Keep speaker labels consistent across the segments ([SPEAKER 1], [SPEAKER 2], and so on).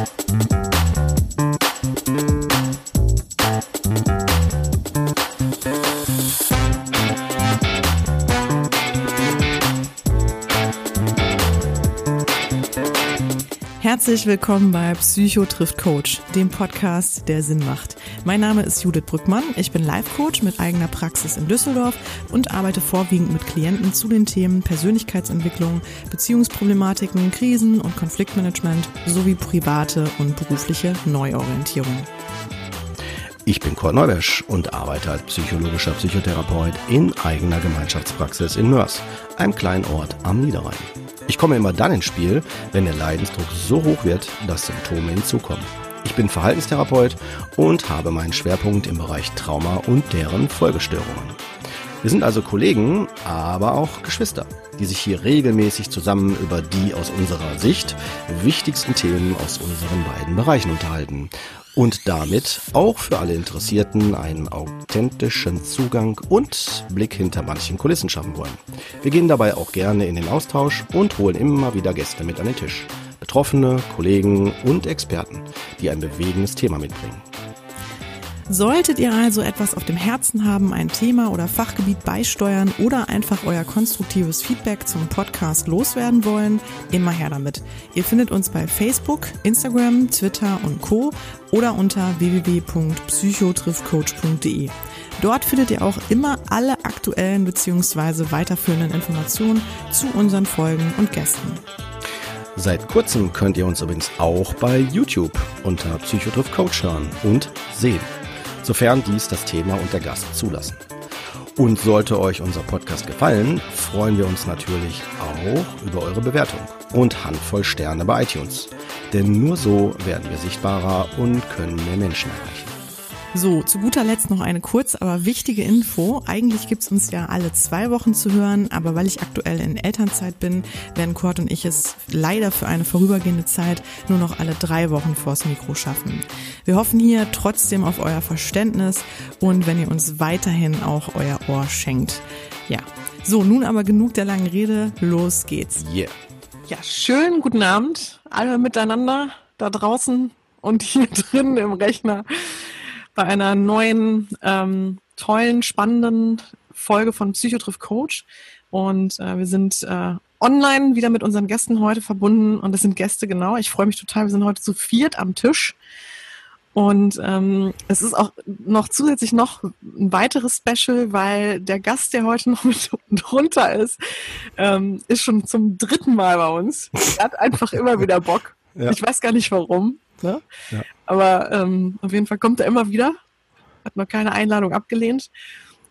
[SPEAKER 1] Mm-hmm. Herzlich willkommen bei Psycho trifft Coach, dem Podcast, der Sinn macht. Mein Name ist Judith Brückmann. Ich bin Life-Coach mit eigener Praxis in Düsseldorf und arbeite vorwiegend mit Klienten zu den Themen Persönlichkeitsentwicklung, Beziehungsproblematiken, Krisen und Konfliktmanagement sowie private und berufliche Neuorientierung.
[SPEAKER 2] Ich bin Kurt Neubersch und arbeite als psychologischer Psychotherapeut in eigener Gemeinschaftspraxis in Mörs, einem kleinen Ort am Niederrhein. Ich komme immer dann ins Spiel, wenn der Leidensdruck so hoch wird, dass Symptome hinzukommen. Ich bin Verhaltenstherapeut und habe meinen Schwerpunkt im Bereich Trauma und deren Folgestörungen. Wir sind also Kollegen, aber auch Geschwister, die sich hier regelmäßig zusammen über die aus unserer Sicht wichtigsten Themen aus unseren beiden Bereichen unterhalten und damit auch für alle Interessierten einen authentischen Zugang und Blick hinter manchen Kulissen schaffen wollen. Wir gehen dabei auch gerne in den Austausch und holen immer wieder Gäste mit an den Tisch. Betroffene, Kollegen und Experten, die ein bewegendes Thema mitbringen.
[SPEAKER 1] Solltet ihr also etwas auf dem Herzen haben, ein Thema oder Fachgebiet beisteuern oder einfach euer konstruktives Feedback zum Podcast loswerden wollen, immer her damit. Ihr findet uns bei Facebook, Instagram, Twitter und Co. oder unter www.psychotriffcoach.de. Dort findet ihr auch immer alle aktuellen bzw. weiterführenden Informationen zu unseren Folgen und Gästen.
[SPEAKER 2] Seit kurzem könnt ihr uns übrigens auch bei YouTube unter Psychotriff Coach hören und sehen sofern dies das Thema und der Gast zulassen. Und sollte euch unser Podcast gefallen, freuen wir uns natürlich auch über eure Bewertung und Handvoll Sterne bei iTunes. Denn nur so werden wir sichtbarer und können mehr Menschen erreichen.
[SPEAKER 1] So, zu guter Letzt noch eine kurz, aber wichtige Info. Eigentlich gibt's uns ja alle zwei Wochen zu hören, aber weil ich aktuell in Elternzeit bin, werden Kurt und ich es leider für eine vorübergehende Zeit nur noch alle drei Wochen vors Mikro schaffen. Wir hoffen hier trotzdem auf euer Verständnis und wenn ihr uns weiterhin auch euer Ohr schenkt. Ja, so, nun aber genug der langen Rede, los geht's.
[SPEAKER 2] Yeah.
[SPEAKER 1] Ja, schönen guten Abend, alle miteinander da draußen und hier drin im Rechner bei einer neuen, ähm, tollen, spannenden Folge von Psychotriff Coach. Und äh, wir sind äh, online wieder mit unseren Gästen heute verbunden. Und das sind Gäste, genau. Ich freue mich total. Wir sind heute zu viert am Tisch. Und ähm, es ist auch noch zusätzlich noch ein weiteres Special, weil der Gast, der heute noch mit drunter ist, ähm, ist schon zum dritten Mal bei uns. Er hat einfach immer wieder Bock. Ja. Ich weiß gar nicht warum. Ne? Ja. Aber ähm, auf jeden Fall kommt er immer wieder. Hat noch keine Einladung abgelehnt.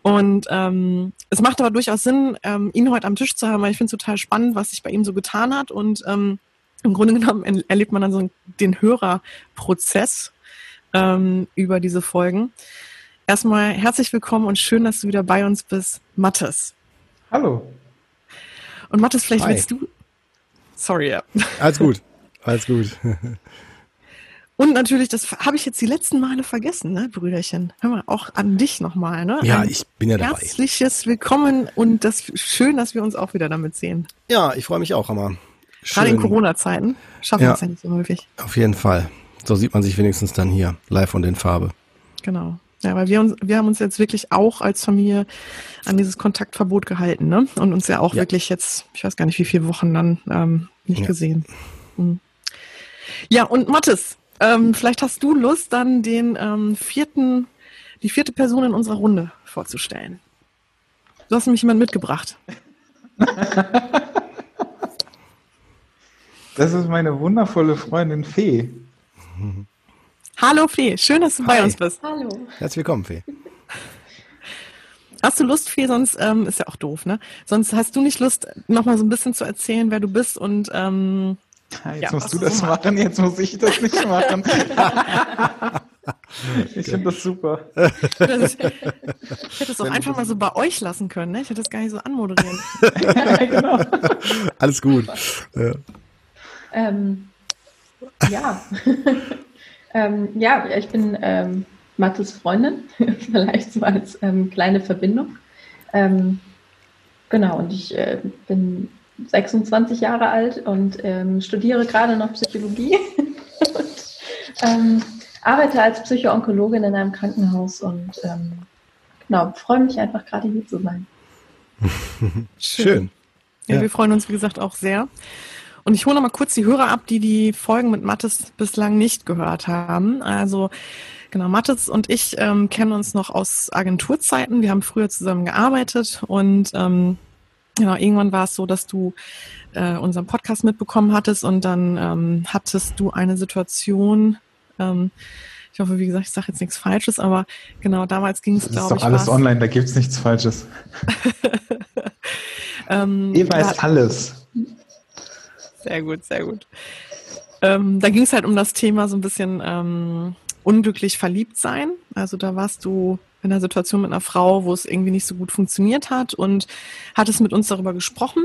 [SPEAKER 1] Und ähm, es macht aber durchaus Sinn, ähm, ihn heute am Tisch zu haben, weil ich finde es total spannend, was sich bei ihm so getan hat. Und ähm, im Grunde genommen erlebt man dann so den Hörerprozess ähm, über diese Folgen. Erstmal herzlich willkommen und schön, dass du wieder bei uns bist, Mattes.
[SPEAKER 3] Hallo.
[SPEAKER 1] Und Mattes, vielleicht Hi. willst du. Sorry, ja.
[SPEAKER 3] Alles gut. Alles gut.
[SPEAKER 1] Und natürlich, das habe ich jetzt die letzten Male vergessen, ne, Brüderchen. Hör mal, auch an dich nochmal, ne?
[SPEAKER 2] Ja, Ein ich bin ja
[SPEAKER 1] dabei. Herzliches Willkommen und das schön, dass wir uns auch wieder damit sehen.
[SPEAKER 2] Ja, ich freue mich auch, Hammer.
[SPEAKER 1] Gerade in Corona-Zeiten schaffen wir es ja nicht so häufig.
[SPEAKER 2] Auf jeden Fall. So sieht man sich wenigstens dann hier live und in Farbe.
[SPEAKER 1] Genau. Ja, weil wir uns, wir haben uns jetzt wirklich auch als Familie an dieses Kontaktverbot gehalten, ne? Und uns ja auch ja. wirklich jetzt, ich weiß gar nicht, wie viele Wochen dann ähm, nicht ja. gesehen. Mhm. Ja, und Mathis, ähm, vielleicht hast du Lust, dann den ähm, vierten, die vierte Person in unserer Runde vorzustellen. Du hast nämlich jemand mitgebracht.
[SPEAKER 3] Das ist meine wundervolle Freundin Fee.
[SPEAKER 1] Hallo Fee, schön, dass du Hi. bei uns bist.
[SPEAKER 4] Hallo.
[SPEAKER 2] Herzlich willkommen, Fee.
[SPEAKER 1] Hast du Lust, Fee? Sonst ähm, ist ja auch doof, ne? Sonst hast du nicht Lust, nochmal so ein bisschen zu erzählen, wer du bist und ähm,
[SPEAKER 3] jetzt ja, musst du das machen, jetzt muss ich das nicht machen. ich finde das super.
[SPEAKER 1] ich hätte es auch einfach mal so bei euch lassen können, ne? Ich hätte das gar nicht so anmoderieren.
[SPEAKER 2] genau. Alles gut.
[SPEAKER 4] Ja. Ähm, ja. ähm, ja, ich bin ähm, Mathis Freundin, vielleicht so als ähm, kleine Verbindung. Ähm, genau, und ich äh, bin 26 Jahre alt und ähm, studiere gerade noch Psychologie. und Ähm, arbeite als Psychoonkologin in einem Krankenhaus und ähm, genau, freue mich einfach gerade hier zu sein.
[SPEAKER 1] Schön. Schön. Ja, ja, wir freuen uns, wie gesagt, auch sehr. Und ich hole noch mal kurz die Hörer ab, die die Folgen mit Mattes bislang nicht gehört haben. Also genau, Mattes und ich ähm, kennen uns noch aus Agenturzeiten. Wir haben früher zusammen gearbeitet und ähm, genau, irgendwann war es so, dass du äh, unseren Podcast mitbekommen hattest und dann ähm, hattest du eine Situation, ähm, ich hoffe, wie gesagt, ich sage jetzt nichts Falsches, aber genau damals ging es, glaube ich.
[SPEAKER 3] Das ist doch alles online, da gibt es nichts Falsches. ähm, Eva ist alles.
[SPEAKER 1] Sehr gut, sehr gut. Ähm, da ging es halt um das Thema so ein bisschen ähm, unglücklich verliebt sein. Also da warst du in einer Situation mit einer Frau, wo es irgendwie nicht so gut funktioniert hat und hattest mit uns darüber gesprochen.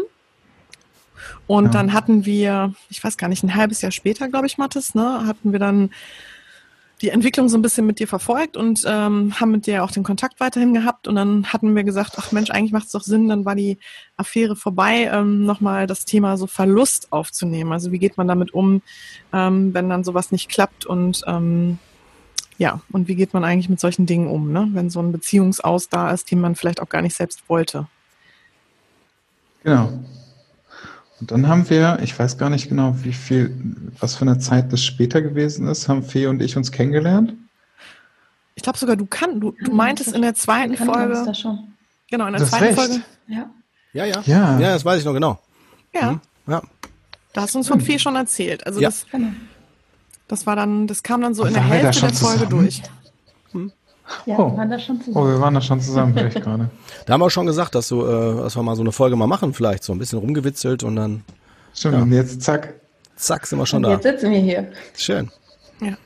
[SPEAKER 1] Und ja. dann hatten wir, ich weiß gar nicht, ein halbes Jahr später, glaube ich, Mathis, ne, hatten wir dann die Entwicklung so ein bisschen mit dir verfolgt und ähm, haben mit dir auch den Kontakt weiterhin gehabt. Und dann hatten wir gesagt, ach Mensch, eigentlich macht es doch Sinn, dann war die Affäre vorbei, ähm, nochmal das Thema so Verlust aufzunehmen. Also wie geht man damit um, ähm, wenn dann sowas nicht klappt und ähm, ja, und wie geht man eigentlich mit solchen Dingen um, ne? wenn so ein Beziehungsaus da ist, den man vielleicht auch gar nicht selbst wollte.
[SPEAKER 3] Genau. Und dann haben wir, ich weiß gar nicht genau, wie viel, was für eine Zeit das später gewesen ist, haben Fee und ich uns kennengelernt.
[SPEAKER 1] Ich glaube sogar, du kannst, du, du meintest in der zweiten Folge.
[SPEAKER 4] Das schon.
[SPEAKER 1] Genau, in der das zweiten recht. Folge.
[SPEAKER 2] Ja. Ja, ja. Ja, ja das weiß ich noch genau.
[SPEAKER 1] Ja. Mhm. ja. Da hast du uns von Fee schon erzählt. Also ja. das, genau. Das war dann, das kam dann so in der Hälfte der Folge zusammen? durch.
[SPEAKER 4] Hm. Ja, oh. wir waren da schon zusammen.
[SPEAKER 3] Oh, wir waren da schon zusammen, vielleicht gerade.
[SPEAKER 2] Da haben wir auch schon gesagt, dass, du, äh, dass wir mal so eine Folge mal machen, vielleicht so ein bisschen rumgewitzelt und dann.
[SPEAKER 3] Stimmt, ja. und jetzt zack.
[SPEAKER 2] Zack, sind wir schon
[SPEAKER 4] und
[SPEAKER 2] da.
[SPEAKER 4] Jetzt sitzen wir hier.
[SPEAKER 2] Schön.
[SPEAKER 1] Ja.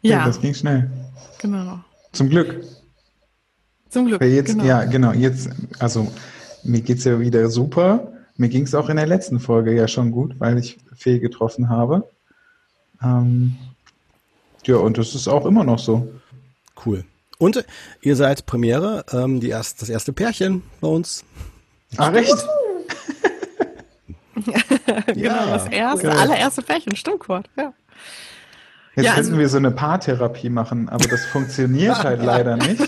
[SPEAKER 3] Ja. Das ging schnell.
[SPEAKER 1] Genau.
[SPEAKER 3] Zum Glück.
[SPEAKER 1] Zum Glück.
[SPEAKER 3] Weil jetzt, genau. Ja, genau. Jetzt, also mir geht's ja wieder super. Mir ging es auch in der letzten Folge ja schon gut, weil ich Fee getroffen habe. Ähm, ja, und das ist auch immer noch so.
[SPEAKER 2] Cool. Und ihr seid Premiere, ähm, die erst, das erste Pärchen bei uns.
[SPEAKER 3] Ach, recht?
[SPEAKER 1] genau, ja, das erste, cool. allererste Pärchen, stimmt, Kurt. Ja.
[SPEAKER 3] Jetzt ja, könnten also, wir so eine Paartherapie machen, aber das funktioniert halt leider nicht,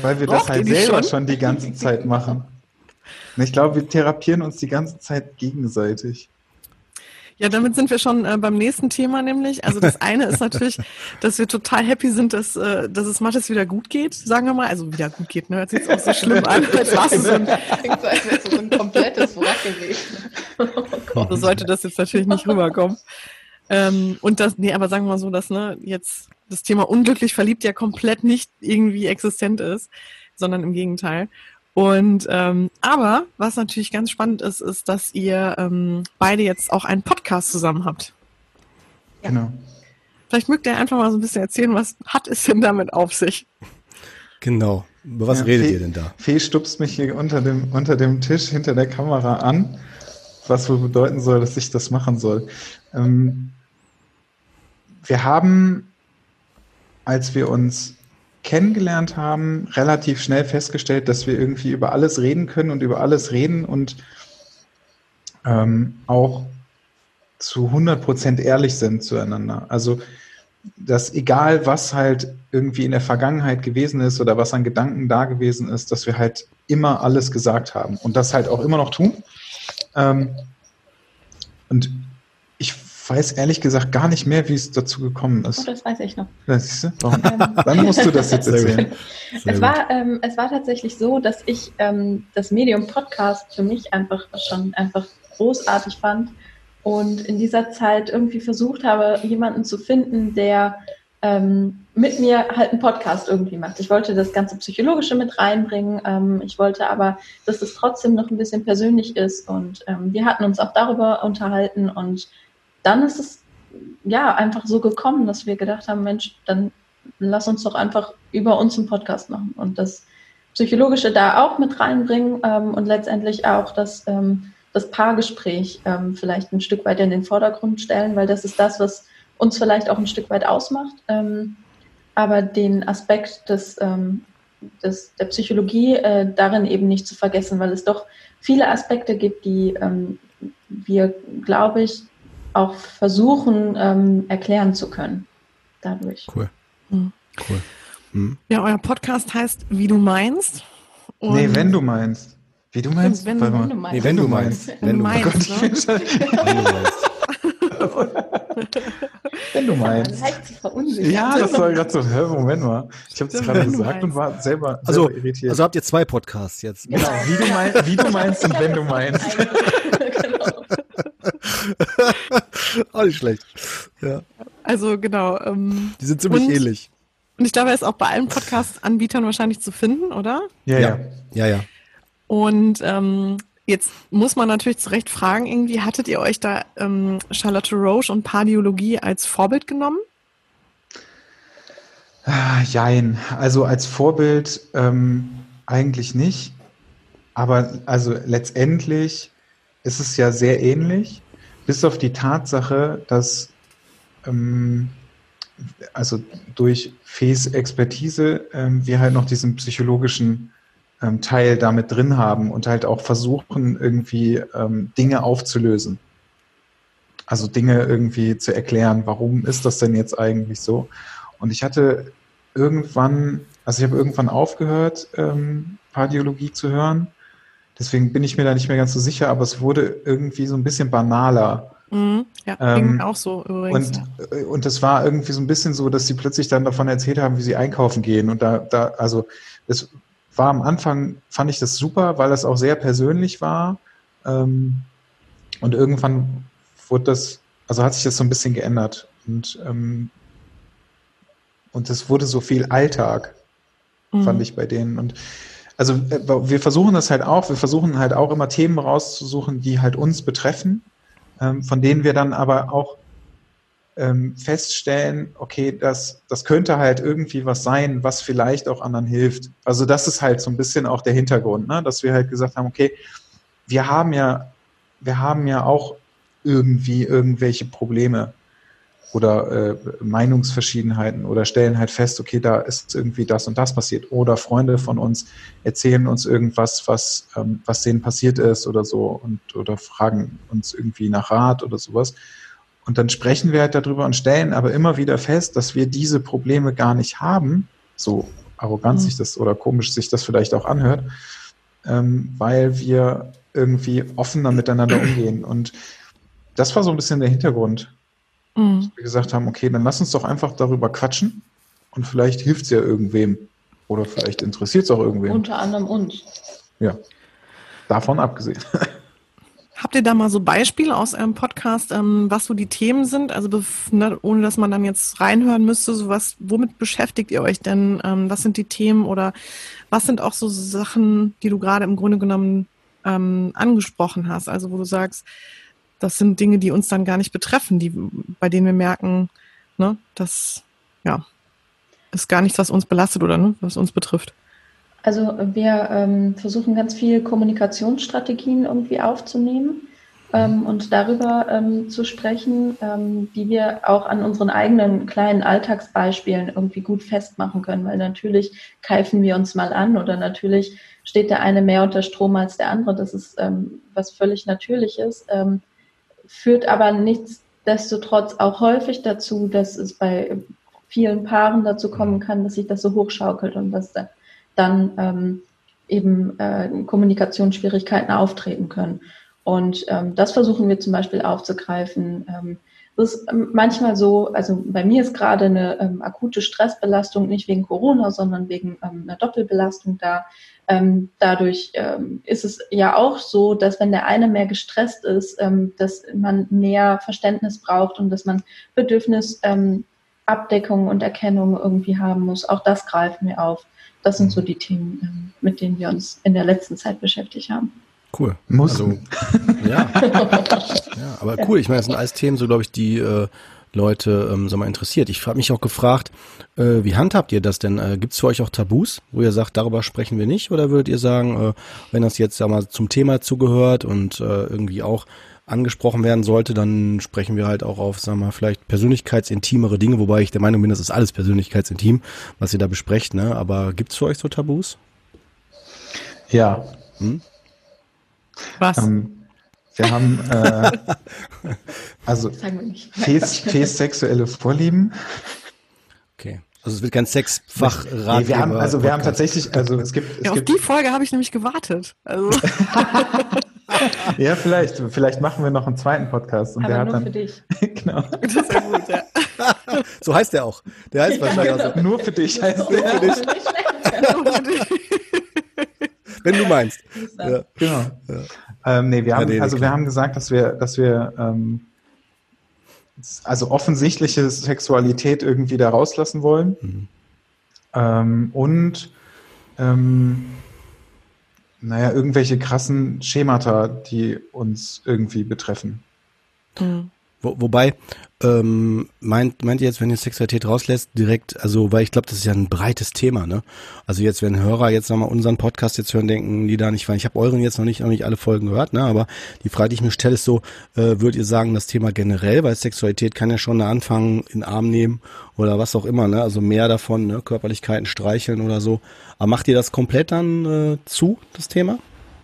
[SPEAKER 3] weil wir das halt selber schon? schon die ganze Zeit machen. Und ich glaube, wir therapieren uns die ganze Zeit gegenseitig.
[SPEAKER 1] Ja, damit sind wir schon äh, beim nächsten Thema nämlich. Also das eine ist natürlich, dass wir total happy sind, dass, äh, dass es Mathis wieder gut geht, sagen wir mal. Also wieder gut geht, ne? Hört sich jetzt auch so schlimm an, als war es so ein, so ein komplettes Wrack gewesen. Oh so sollte das jetzt natürlich nicht rüberkommen. Ähm, und das, nee, aber sagen wir mal so, dass ne, jetzt das Thema unglücklich verliebt ja komplett nicht irgendwie existent ist, sondern im Gegenteil. Und ähm, aber was natürlich ganz spannend ist, ist, dass ihr ähm, beide jetzt auch einen Podcast zusammen habt.
[SPEAKER 3] Ja. Genau.
[SPEAKER 1] Vielleicht mögt ihr einfach mal so ein bisschen erzählen, was hat es denn damit auf sich?
[SPEAKER 2] Genau. Über was ja, redet
[SPEAKER 3] Fee,
[SPEAKER 2] ihr denn da?
[SPEAKER 3] Fee stupst mich hier unter dem, unter dem Tisch hinter der Kamera an, was wohl bedeuten soll, dass ich das machen soll. Ähm, wir haben, als wir uns kennengelernt haben, relativ schnell festgestellt, dass wir irgendwie über alles reden können und über alles reden und ähm, auch zu 100 Prozent ehrlich sind zueinander. Also, dass egal was halt irgendwie in der Vergangenheit gewesen ist oder was an Gedanken da gewesen ist, dass wir halt immer alles gesagt haben und das halt auch immer noch tun. Ähm, und weiß ehrlich gesagt gar nicht mehr, wie es dazu gekommen ist.
[SPEAKER 4] Oh, das weiß ich noch.
[SPEAKER 3] Ja, siehst du? Warum? Dann musst du das jetzt erzählen.
[SPEAKER 4] Es war, ähm, es war tatsächlich so, dass ich ähm, das Medium Podcast für mich einfach schon einfach großartig fand und in dieser Zeit irgendwie versucht habe, jemanden zu finden, der ähm, mit mir halt einen Podcast irgendwie macht. Ich wollte das ganze Psychologische mit reinbringen. Ähm, ich wollte aber, dass es trotzdem noch ein bisschen persönlich ist. Und ähm, wir hatten uns auch darüber unterhalten und dann ist es ja einfach so gekommen, dass wir gedacht haben, Mensch, dann lass uns doch einfach über uns einen Podcast machen und das Psychologische da auch mit reinbringen ähm, und letztendlich auch das, ähm, das Paargespräch ähm, vielleicht ein Stück weit in den Vordergrund stellen, weil das ist das, was uns vielleicht auch ein Stück weit ausmacht. Ähm, aber den Aspekt des, ähm, des, der Psychologie äh, darin eben nicht zu vergessen, weil es doch viele Aspekte gibt, die ähm, wir, glaube ich, auch versuchen, ähm, erklären zu können. Dadurch.
[SPEAKER 2] Cool.
[SPEAKER 1] Mhm.
[SPEAKER 2] Cool.
[SPEAKER 1] Mhm. Ja, euer Podcast heißt Wie du meinst.
[SPEAKER 3] Und nee, wenn du meinst. Wie du meinst?
[SPEAKER 1] Wenn, wenn, wenn du meinst.
[SPEAKER 2] Nee, wenn du meinst.
[SPEAKER 1] Wenn du meinst.
[SPEAKER 3] Oh Gott, ich bin schon wenn du meinst. wenn du meinst. Ja, das war gerade so, hä, Moment mal. Ich habe das gerade gesagt und war selber,
[SPEAKER 2] also,
[SPEAKER 3] selber irritiert.
[SPEAKER 2] Also habt ihr zwei Podcasts jetzt.
[SPEAKER 3] Genau, wie du, mein, wie du meinst und wenn du meinst. genau.
[SPEAKER 2] Auch nicht schlecht. Ja.
[SPEAKER 1] Also genau. Ähm,
[SPEAKER 2] Die sind ziemlich
[SPEAKER 1] und,
[SPEAKER 2] ähnlich.
[SPEAKER 1] Und ich glaube, er ist auch bei allen Podcast-Anbietern wahrscheinlich zu finden, oder?
[SPEAKER 3] Ja, ja.
[SPEAKER 2] Ja, ja.
[SPEAKER 1] Und ähm, jetzt muss man natürlich zu Recht fragen, irgendwie, hattet ihr euch da ähm, Charlotte Roche und Pardiologie als Vorbild genommen?
[SPEAKER 3] Ah, jein. Also als Vorbild ähm, eigentlich nicht. Aber also letztendlich ist es ja sehr ähnlich, bis auf die Tatsache, dass ähm, also durch Fees Expertise ähm, wir halt noch diesen psychologischen ähm, Teil damit drin haben und halt auch versuchen, irgendwie ähm, Dinge aufzulösen. Also Dinge irgendwie zu erklären, warum ist das denn jetzt eigentlich so? Und ich hatte irgendwann, also ich habe irgendwann aufgehört, ähm, Pardiologie zu hören. Deswegen bin ich mir da nicht mehr ganz so sicher, aber es wurde irgendwie so ein bisschen banaler.
[SPEAKER 1] Mhm, ja, ähm, auch so übrigens.
[SPEAKER 3] Und, äh, und das war irgendwie so ein bisschen so, dass sie plötzlich dann davon erzählt haben, wie sie einkaufen gehen. Und da, da, also es war am Anfang, fand ich das super, weil das auch sehr persönlich war. Ähm, und irgendwann wurde das, also hat sich das so ein bisschen geändert. Und, ähm, und es wurde so viel Alltag, mhm. fand ich bei denen. Und also äh, wir versuchen das halt auch, wir versuchen halt auch immer Themen rauszusuchen, die halt uns betreffen ähm, von denen wir dann aber auch ähm, feststellen, okay, das, das könnte halt irgendwie was sein, was vielleicht auch anderen hilft. Also das ist halt so ein bisschen auch der Hintergrund, ne? dass wir halt gesagt haben, okay, wir haben ja, wir haben ja auch irgendwie irgendwelche Probleme oder äh, Meinungsverschiedenheiten oder stellen halt fest, okay, da ist irgendwie das und das passiert. Oder Freunde von uns erzählen uns irgendwas, was, ähm, was denen passiert ist oder so und oder fragen uns irgendwie nach Rat oder sowas. Und dann sprechen wir halt darüber und stellen aber immer wieder fest, dass wir diese Probleme gar nicht haben, so arrogant mhm. sich das oder komisch sich das vielleicht auch anhört, ähm, weil wir irgendwie offener miteinander umgehen. Und das war so ein bisschen der Hintergrund Mhm. Dass wir gesagt haben, okay, dann lass uns doch einfach darüber quatschen und vielleicht hilft es ja irgendwem. Oder vielleicht interessiert es auch irgendwem.
[SPEAKER 4] Unter anderem uns.
[SPEAKER 3] Ja, davon abgesehen.
[SPEAKER 1] Habt ihr da mal so Beispiele aus eurem Podcast, ähm, was so die Themen sind? Also ne, ohne dass man dann jetzt reinhören müsste, so was, womit beschäftigt ihr euch denn? Ähm, was sind die Themen oder was sind auch so Sachen, die du gerade im Grunde genommen ähm, angesprochen hast? Also wo du sagst, das sind Dinge, die uns dann gar nicht betreffen, die, bei denen wir merken, ne, das ja, ist gar nichts, was uns belastet oder ne, was uns betrifft.
[SPEAKER 4] Also wir ähm, versuchen ganz viel Kommunikationsstrategien irgendwie aufzunehmen ähm, und darüber ähm, zu sprechen, ähm, die wir auch an unseren eigenen kleinen Alltagsbeispielen irgendwie gut festmachen können, weil natürlich keifen wir uns mal an oder natürlich steht der eine mehr unter Strom als der andere. Das ist ähm, was völlig Natürliches. Ähm, führt aber nichtsdestotrotz auch häufig dazu, dass es bei vielen Paaren dazu kommen mhm. kann, dass sich das so hochschaukelt und dass da dann ähm, eben äh, Kommunikationsschwierigkeiten auftreten können. Und ähm, das versuchen wir zum Beispiel aufzugreifen. Ähm, das ist manchmal so, also bei mir ist gerade eine ähm, akute Stressbelastung nicht wegen Corona, sondern wegen ähm, einer Doppelbelastung da. Ähm, dadurch ähm, ist es ja auch so, dass wenn der eine mehr gestresst ist, ähm, dass man mehr Verständnis braucht und dass man Bedürfnisabdeckung ähm, und Erkennung irgendwie haben muss. Auch das greifen wir auf. Das sind so die Themen, ähm, mit denen wir uns in der letzten Zeit beschäftigt haben.
[SPEAKER 2] Cool.
[SPEAKER 3] Muss. Also,
[SPEAKER 2] ja. ja. Aber cool. Ich meine, das sind alles Themen, so glaube ich, die äh, Leute ähm, sag mal, interessiert. Ich habe mich auch gefragt, äh, wie handhabt ihr das denn? Äh, Gibt es für euch auch Tabus, wo ihr sagt, darüber sprechen wir nicht? Oder würdet ihr sagen, äh, wenn das jetzt sag mal, zum Thema zugehört und äh, irgendwie auch angesprochen werden sollte, dann sprechen wir halt auch auf, sagen wir mal, vielleicht persönlichkeitsintimere Dinge, wobei ich der Meinung bin, das ist alles persönlichkeitsintim, was ihr da besprecht, ne? Aber gibt es für euch so Tabus?
[SPEAKER 3] Ja.
[SPEAKER 1] Hm? Was?
[SPEAKER 3] Ähm, wir haben, äh, Also Fes sexuelle Vorlieben.
[SPEAKER 2] Okay. Also es wird kein Sexfach
[SPEAKER 3] nee, wir haben also wir haben tatsächlich also es gibt es
[SPEAKER 1] ja, auf
[SPEAKER 3] gibt,
[SPEAKER 1] die Folge habe ich nämlich gewartet. Also.
[SPEAKER 3] ja, vielleicht vielleicht machen wir noch einen zweiten Podcast
[SPEAKER 4] und Aber der hat dann für dich.
[SPEAKER 3] genau.
[SPEAKER 1] Das ist ja gut, ja.
[SPEAKER 2] so heißt der auch. Der heißt ja, wahrscheinlich genau.
[SPEAKER 3] also, nur für dich heißt der. Für dich.
[SPEAKER 2] Wenn du meinst.
[SPEAKER 3] Ja. Genau. Ja. Ähm, nee, wir haben, also wir haben gesagt, dass wir, dass wir ähm, also offensichtliche Sexualität irgendwie da rauslassen wollen. Mhm. Ähm, und ähm, naja, irgendwelche krassen Schemata, die uns irgendwie betreffen.
[SPEAKER 2] Mhm. Wo, wobei, ähm, meint, meint ihr jetzt, wenn ihr Sexualität rauslässt, direkt, also, weil ich glaube, das ist ja ein breites Thema, ne? Also jetzt, wenn Hörer jetzt nochmal unseren Podcast jetzt hören, denken die da nicht, weil ich habe euren jetzt noch nicht, noch nicht alle Folgen gehört, ne? Aber die Frage, die ich mir stelle, ist so, äh, würdet ihr sagen, das Thema generell, weil Sexualität kann ja schon anfangen, in den Arm nehmen oder was auch immer, ne? Also mehr davon, ne? Körperlichkeiten streicheln oder so. Aber macht ihr das komplett dann äh, zu, das Thema?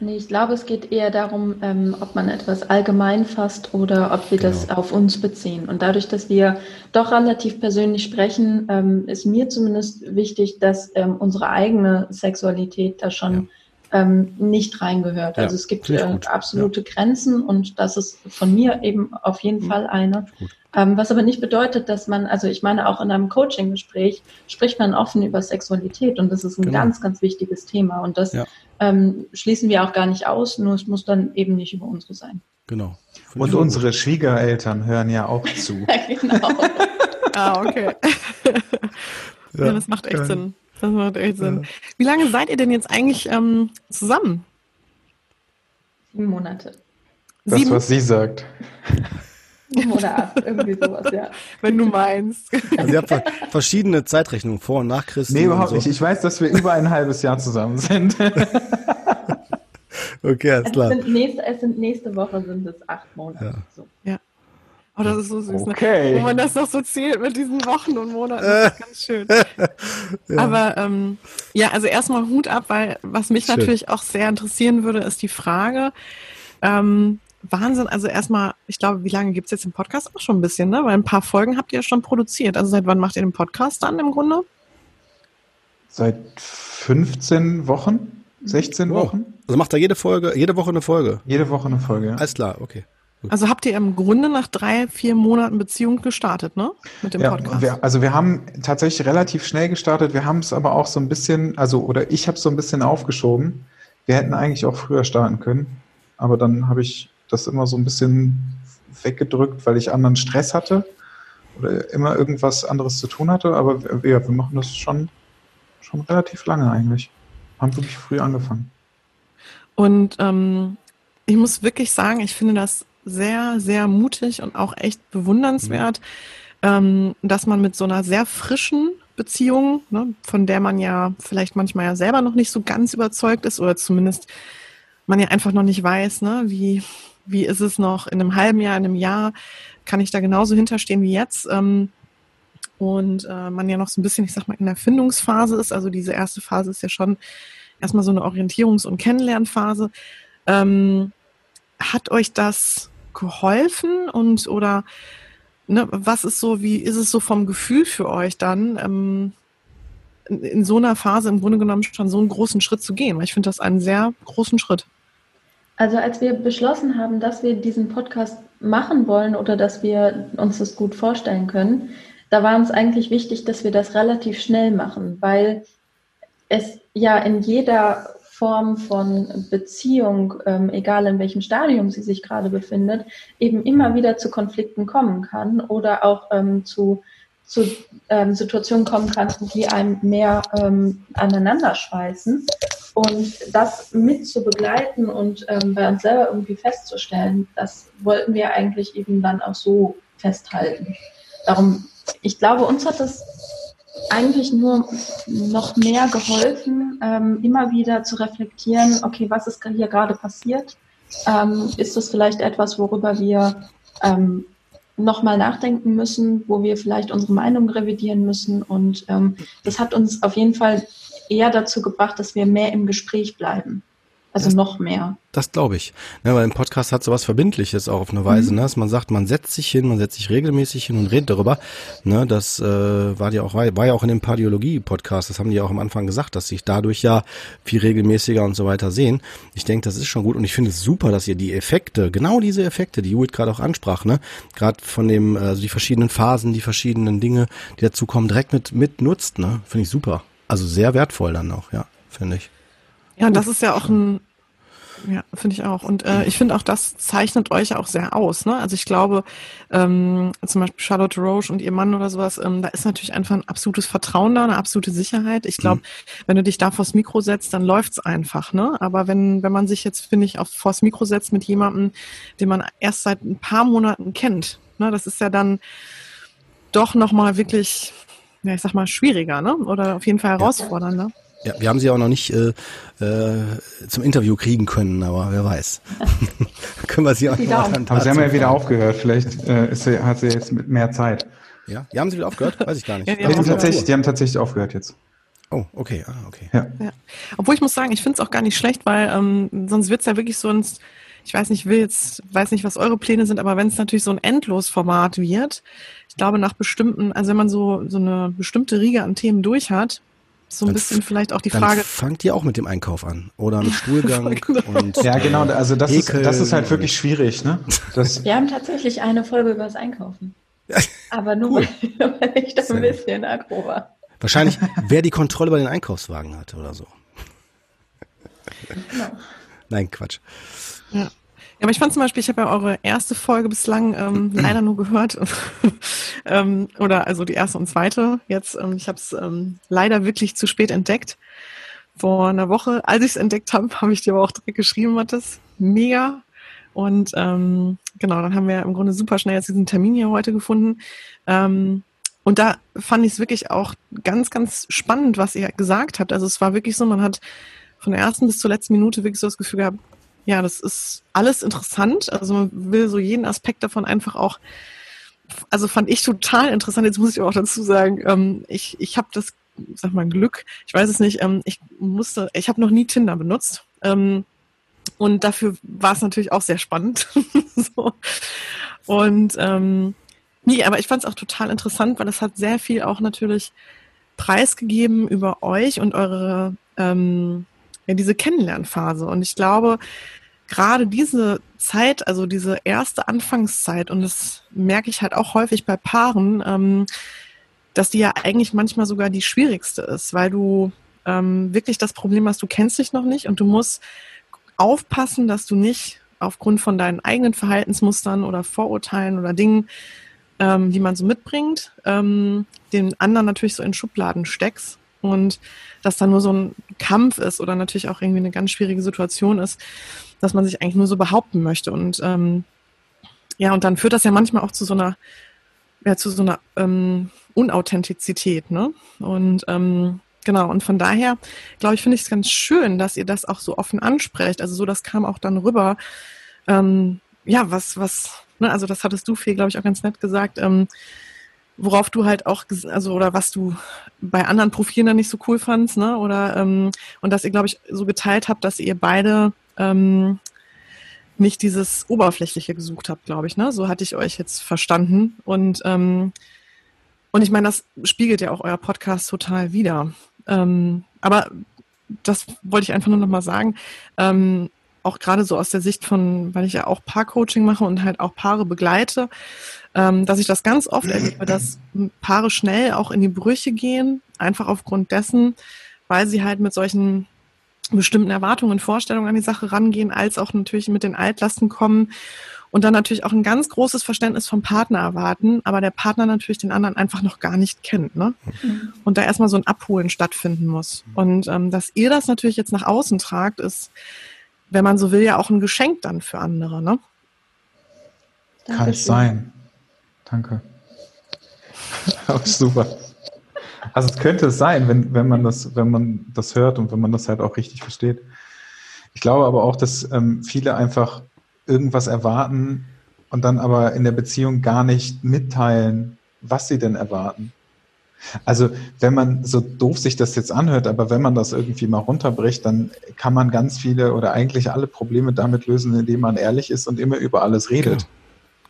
[SPEAKER 4] Nee, ich glaube, es geht eher darum, ähm, ob man etwas allgemein fasst oder ob wir genau. das auf uns beziehen. Und dadurch, dass wir doch relativ persönlich sprechen, ähm, ist mir zumindest wichtig, dass ähm, unsere eigene Sexualität da schon ja. Ähm, nicht reingehört. Ja, also es gibt äh, absolute ja. Grenzen und das ist von mir eben auf jeden mhm. Fall eine. Ähm, was aber nicht bedeutet, dass man, also ich meine, auch in einem Coaching-Gespräch spricht man offen über Sexualität und das ist ein genau. ganz, ganz wichtiges Thema. Und das ja. ähm, schließen wir auch gar nicht aus, nur es muss dann eben nicht über unsere sein.
[SPEAKER 2] Genau.
[SPEAKER 3] Find und unsere gut. Schwiegereltern hören ja auch zu.
[SPEAKER 1] ja, genau. ah, okay. ja. ja. das macht echt Sinn. Das macht echt Sinn. Wie lange seid ihr denn jetzt eigentlich ähm, zusammen?
[SPEAKER 4] Sieben Monate.
[SPEAKER 3] Das, Sieben? was sie sagt.
[SPEAKER 4] Oder acht, irgendwie sowas, ja.
[SPEAKER 1] Wenn du meinst.
[SPEAKER 2] Also ihr habt verschiedene Zeitrechnungen vor und nach Christus.
[SPEAKER 3] Nee, überhaupt so. nicht. Ich weiß, dass wir über ein halbes Jahr zusammen sind.
[SPEAKER 2] okay, alles klar.
[SPEAKER 4] Es sind, nächste, es sind nächste Woche sind es acht Monate.
[SPEAKER 1] Ja. So. ja. Oh, das ist so süß.
[SPEAKER 3] Ne? Okay.
[SPEAKER 1] Ne? Wo man das noch so zählt mit diesen Wochen und Monaten. Das ist ganz schön. ja. Aber ähm, ja, also erstmal Hut ab, weil was mich schön. natürlich auch sehr interessieren würde, ist die Frage, ähm, Wahnsinn. Also erstmal, ich glaube, wie lange gibt es jetzt den Podcast? Auch schon ein bisschen, ne? Weil ein paar Folgen habt ihr ja schon produziert. Also seit wann macht ihr den Podcast dann im Grunde?
[SPEAKER 3] Seit 15 Wochen, 16 wow. Wochen.
[SPEAKER 2] Also macht er jede Folge, jede Woche eine Folge?
[SPEAKER 3] Jede Woche eine Folge, ja.
[SPEAKER 2] Alles klar, okay.
[SPEAKER 1] Also habt ihr im Grunde nach drei, vier Monaten Beziehung gestartet, ne? Mit dem ja, Podcast.
[SPEAKER 3] Wir, also wir haben tatsächlich relativ schnell gestartet. Wir haben es aber auch so ein bisschen, also oder ich habe es so ein bisschen aufgeschoben. Wir hätten eigentlich auch früher starten können, aber dann habe ich das immer so ein bisschen weggedrückt, weil ich anderen Stress hatte oder immer irgendwas anderes zu tun hatte. Aber ja, wir machen das schon, schon relativ lange eigentlich. Haben wirklich früh angefangen.
[SPEAKER 1] Und ähm, ich muss wirklich sagen, ich finde das sehr, sehr mutig und auch echt bewundernswert, mhm. dass man mit so einer sehr frischen Beziehung, ne, von der man ja vielleicht manchmal ja selber noch nicht so ganz überzeugt ist oder zumindest man ja einfach noch nicht weiß, ne, wie, wie ist es noch in einem halben Jahr, in einem Jahr, kann ich da genauso hinterstehen wie jetzt. Ähm, und äh, man ja noch so ein bisschen, ich sag mal, in der Findungsphase ist. Also diese erste Phase ist ja schon erstmal so eine Orientierungs- und Kennenlernphase. Ähm, hat euch das geholfen und oder ne, was ist so, wie ist es so vom Gefühl für euch dann, ähm, in, in so einer Phase im Grunde genommen schon so einen großen Schritt zu gehen? Weil ich finde das einen sehr großen Schritt.
[SPEAKER 4] Also als wir beschlossen haben, dass wir diesen Podcast machen wollen oder dass wir uns das gut vorstellen können, da war uns eigentlich wichtig, dass wir das relativ schnell machen, weil es ja in jeder Form von Beziehung, ähm, egal in welchem Stadium sie sich gerade befindet, eben immer wieder zu Konflikten kommen kann oder auch ähm, zu, zu ähm, Situationen kommen kann, die einem mehr ähm, aneinander schweißen. Und das mit zu begleiten und ähm, bei uns selber irgendwie festzustellen, das wollten wir eigentlich eben dann auch so festhalten. Darum, ich glaube, uns hat das eigentlich nur noch mehr geholfen, ähm, immer wieder zu reflektieren, okay, was ist hier gerade passiert? Ähm, ist das vielleicht etwas, worüber wir ähm, nochmal nachdenken müssen, wo wir vielleicht unsere Meinung revidieren müssen? Und ähm, das hat uns auf jeden Fall eher dazu gebracht, dass wir mehr im Gespräch bleiben. Also das, noch mehr.
[SPEAKER 2] Das glaube ich. Ja, weil ein Podcast hat sowas Verbindliches auch auf eine Weise, mhm. ne? dass man sagt, man setzt sich hin, man setzt sich regelmäßig hin und redet darüber. Ne? Das äh, war ja auch war, war ja auch in dem Pardiologie-Podcast, das haben die auch am Anfang gesagt, dass sich dadurch ja viel regelmäßiger und so weiter sehen. Ich denke, das ist schon gut und ich finde es super, dass ihr die Effekte, genau diese Effekte, die Judith gerade auch ansprach, ne, gerade von dem, also die verschiedenen Phasen, die verschiedenen Dinge, die dazu kommen, direkt mit mit nutzt, ne? Finde ich super. Also sehr wertvoll dann auch, ja, finde ich.
[SPEAKER 1] Ja, und das ist ja auch ein, ja, finde ich auch. Und äh, ich finde auch, das zeichnet euch ja auch sehr aus. Ne? Also ich glaube, ähm, zum Beispiel Charlotte Roche und ihr Mann oder sowas, ähm, da ist natürlich einfach ein absolutes Vertrauen da, eine absolute Sicherheit. Ich glaube, mhm. wenn du dich da vors Mikro setzt, dann läuft's einfach. Ne? Aber wenn, wenn man sich jetzt, finde ich, auf vors Mikro setzt mit jemandem, den man erst seit ein paar Monaten kennt, ne? das ist ja dann doch nochmal wirklich, ja, ich sag mal, schwieriger, ne? Oder auf jeden Fall herausfordernder. Ja.
[SPEAKER 2] Ja, wir haben sie auch noch nicht äh, äh, zum Interview kriegen können, aber wer weiß. Können wir sie auch
[SPEAKER 3] noch Aber sie haben ja wieder aufgehört. Vielleicht äh, ist sie, hat sie jetzt mit mehr Zeit.
[SPEAKER 2] Ja, die haben sie wieder aufgehört? Weiß ich gar nicht.
[SPEAKER 3] ja, die, haben tatsächlich, die haben tatsächlich aufgehört jetzt.
[SPEAKER 2] Oh, okay, ah, okay.
[SPEAKER 1] Ja. ja. Obwohl ich muss sagen, ich finde es auch gar nicht schlecht, weil ähm, sonst wird es ja wirklich so ein, ich weiß nicht, will jetzt, weiß nicht, was eure Pläne sind, aber wenn es natürlich so ein Endlosformat wird, ich glaube nach bestimmten, also wenn man so, so eine bestimmte Riege an Themen durch hat, so ein dann bisschen vielleicht auch die Frage.
[SPEAKER 2] Fangt ihr auch mit dem Einkauf an oder mit Stuhlgang
[SPEAKER 3] genau. und Ja, genau, also das ist das ist halt wirklich schwierig, ne?
[SPEAKER 4] Das Wir haben tatsächlich eine Folge über das Einkaufen. Aber nur cool. weil ich da ein bisschen aggro war.
[SPEAKER 2] Wahrscheinlich, wer die Kontrolle über den Einkaufswagen hatte oder so. Genau. Nein, Quatsch.
[SPEAKER 1] Ja aber ich fand zum Beispiel, ich habe ja eure erste Folge bislang ähm, leider nur gehört. ähm, oder also die erste und zweite jetzt. Ähm, ich habe es ähm, leider wirklich zu spät entdeckt. Vor einer Woche, als ich es entdeckt habe, habe ich dir aber auch direkt geschrieben, Mathis. Mega. Und ähm, genau, dann haben wir im Grunde super schnell jetzt diesen Termin hier heute gefunden. Ähm, und da fand ich es wirklich auch ganz, ganz spannend, was ihr gesagt habt. Also es war wirklich so, man hat von der ersten bis zur letzten Minute wirklich so das Gefühl gehabt, ja, das ist alles interessant. Also man will so jeden Aspekt davon einfach auch, also fand ich total interessant. Jetzt muss ich auch dazu sagen, ähm, ich, ich habe das, sag mal, Glück, ich weiß es nicht, ähm, ich musste, ich habe noch nie Tinder benutzt. Ähm, und dafür war es natürlich auch sehr spannend. so. Und ähm, nee, aber ich fand es auch total interessant, weil es hat sehr viel auch natürlich preisgegeben über euch und eure ähm, ja, diese Kennenlernphase. Und ich glaube, gerade diese Zeit, also diese erste Anfangszeit, und das merke ich halt auch häufig bei Paaren, ähm, dass die ja eigentlich manchmal sogar die schwierigste ist, weil du ähm, wirklich das Problem hast, du kennst dich noch nicht und du musst aufpassen, dass du nicht aufgrund von deinen eigenen Verhaltensmustern oder Vorurteilen oder Dingen, ähm, die man so mitbringt, ähm, den anderen natürlich so in Schubladen steckst und dass dann nur so ein Kampf ist oder natürlich auch irgendwie eine ganz schwierige Situation ist, dass man sich eigentlich nur so behaupten möchte. Und ähm, ja, und dann führt das ja manchmal auch zu so einer, ja, zu so einer ähm, Unauthentizität, ne? Und ähm, genau, und von daher, glaube ich, finde ich es ganz schön, dass ihr das auch so offen ansprecht. Also so, das kam auch dann rüber. Ähm, ja, was, was, ne, also das hattest du viel, glaube ich, auch ganz nett gesagt. Ähm, worauf du halt auch, also oder was du bei anderen Profilen dann nicht so cool fandst, ne? Oder ähm, und dass ihr, glaube ich, so geteilt habt, dass ihr beide ähm, nicht dieses Oberflächliche gesucht habt, glaube ich, ne? So hatte ich euch jetzt verstanden. Und ähm, und ich meine, das spiegelt ja auch euer Podcast total wieder. Ähm, aber das wollte ich einfach nur noch mal sagen. Ähm, auch gerade so aus der Sicht von, weil ich ja auch Paarcoaching mache und halt auch Paare begleite, ähm, dass ich das ganz oft erlebe, dass Paare schnell auch in die Brüche gehen, einfach aufgrund dessen, weil sie halt mit solchen bestimmten Erwartungen, Vorstellungen an die Sache rangehen, als auch natürlich mit den Altlasten kommen und dann natürlich auch ein ganz großes Verständnis vom Partner erwarten, aber der Partner natürlich den anderen einfach noch gar nicht kennt, ne? Mhm. Und da erstmal so ein Abholen stattfinden muss. Und ähm, dass ihr das natürlich jetzt nach außen tragt, ist wenn man so will, ja auch ein Geschenk dann für andere, ne?
[SPEAKER 3] Kann es sein. Danke. Aber super. Also es könnte es sein, wenn, wenn man das, wenn man das hört und wenn man das halt auch richtig versteht. Ich glaube aber auch, dass ähm, viele einfach irgendwas erwarten und dann aber in der Beziehung gar nicht mitteilen, was sie denn erwarten. Also wenn man so doof sich das jetzt anhört, aber wenn man das irgendwie mal runterbricht, dann kann man ganz viele oder eigentlich alle Probleme damit lösen, indem man ehrlich ist und immer über alles redet.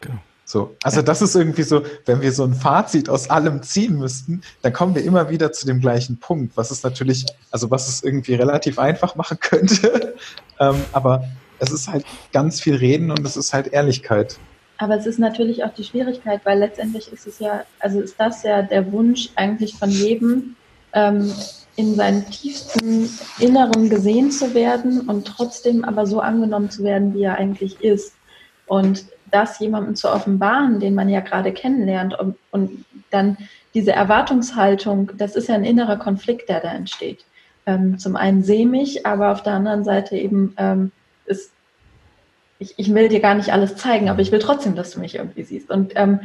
[SPEAKER 3] Genau. genau. So, also das ist irgendwie so, wenn wir so ein Fazit aus allem ziehen müssten, dann kommen wir immer wieder zu dem gleichen Punkt, was es natürlich, also was es irgendwie relativ einfach machen könnte, ähm, aber es ist halt ganz viel Reden und es ist halt Ehrlichkeit.
[SPEAKER 4] Aber es ist natürlich auch die Schwierigkeit, weil letztendlich ist es ja, also ist das ja der Wunsch eigentlich von jedem, ähm, in seinem tiefsten Inneren gesehen zu werden und trotzdem aber so angenommen zu werden, wie er eigentlich ist. Und das jemandem zu offenbaren, den man ja gerade kennenlernt und, und dann diese Erwartungshaltung, das ist ja ein innerer Konflikt, der da entsteht. Ähm, zum einen sehe mich, aber auf der anderen Seite eben ähm, ist ich, ich will dir gar nicht alles zeigen, aber ich will trotzdem, dass du mich irgendwie siehst. Und ähm,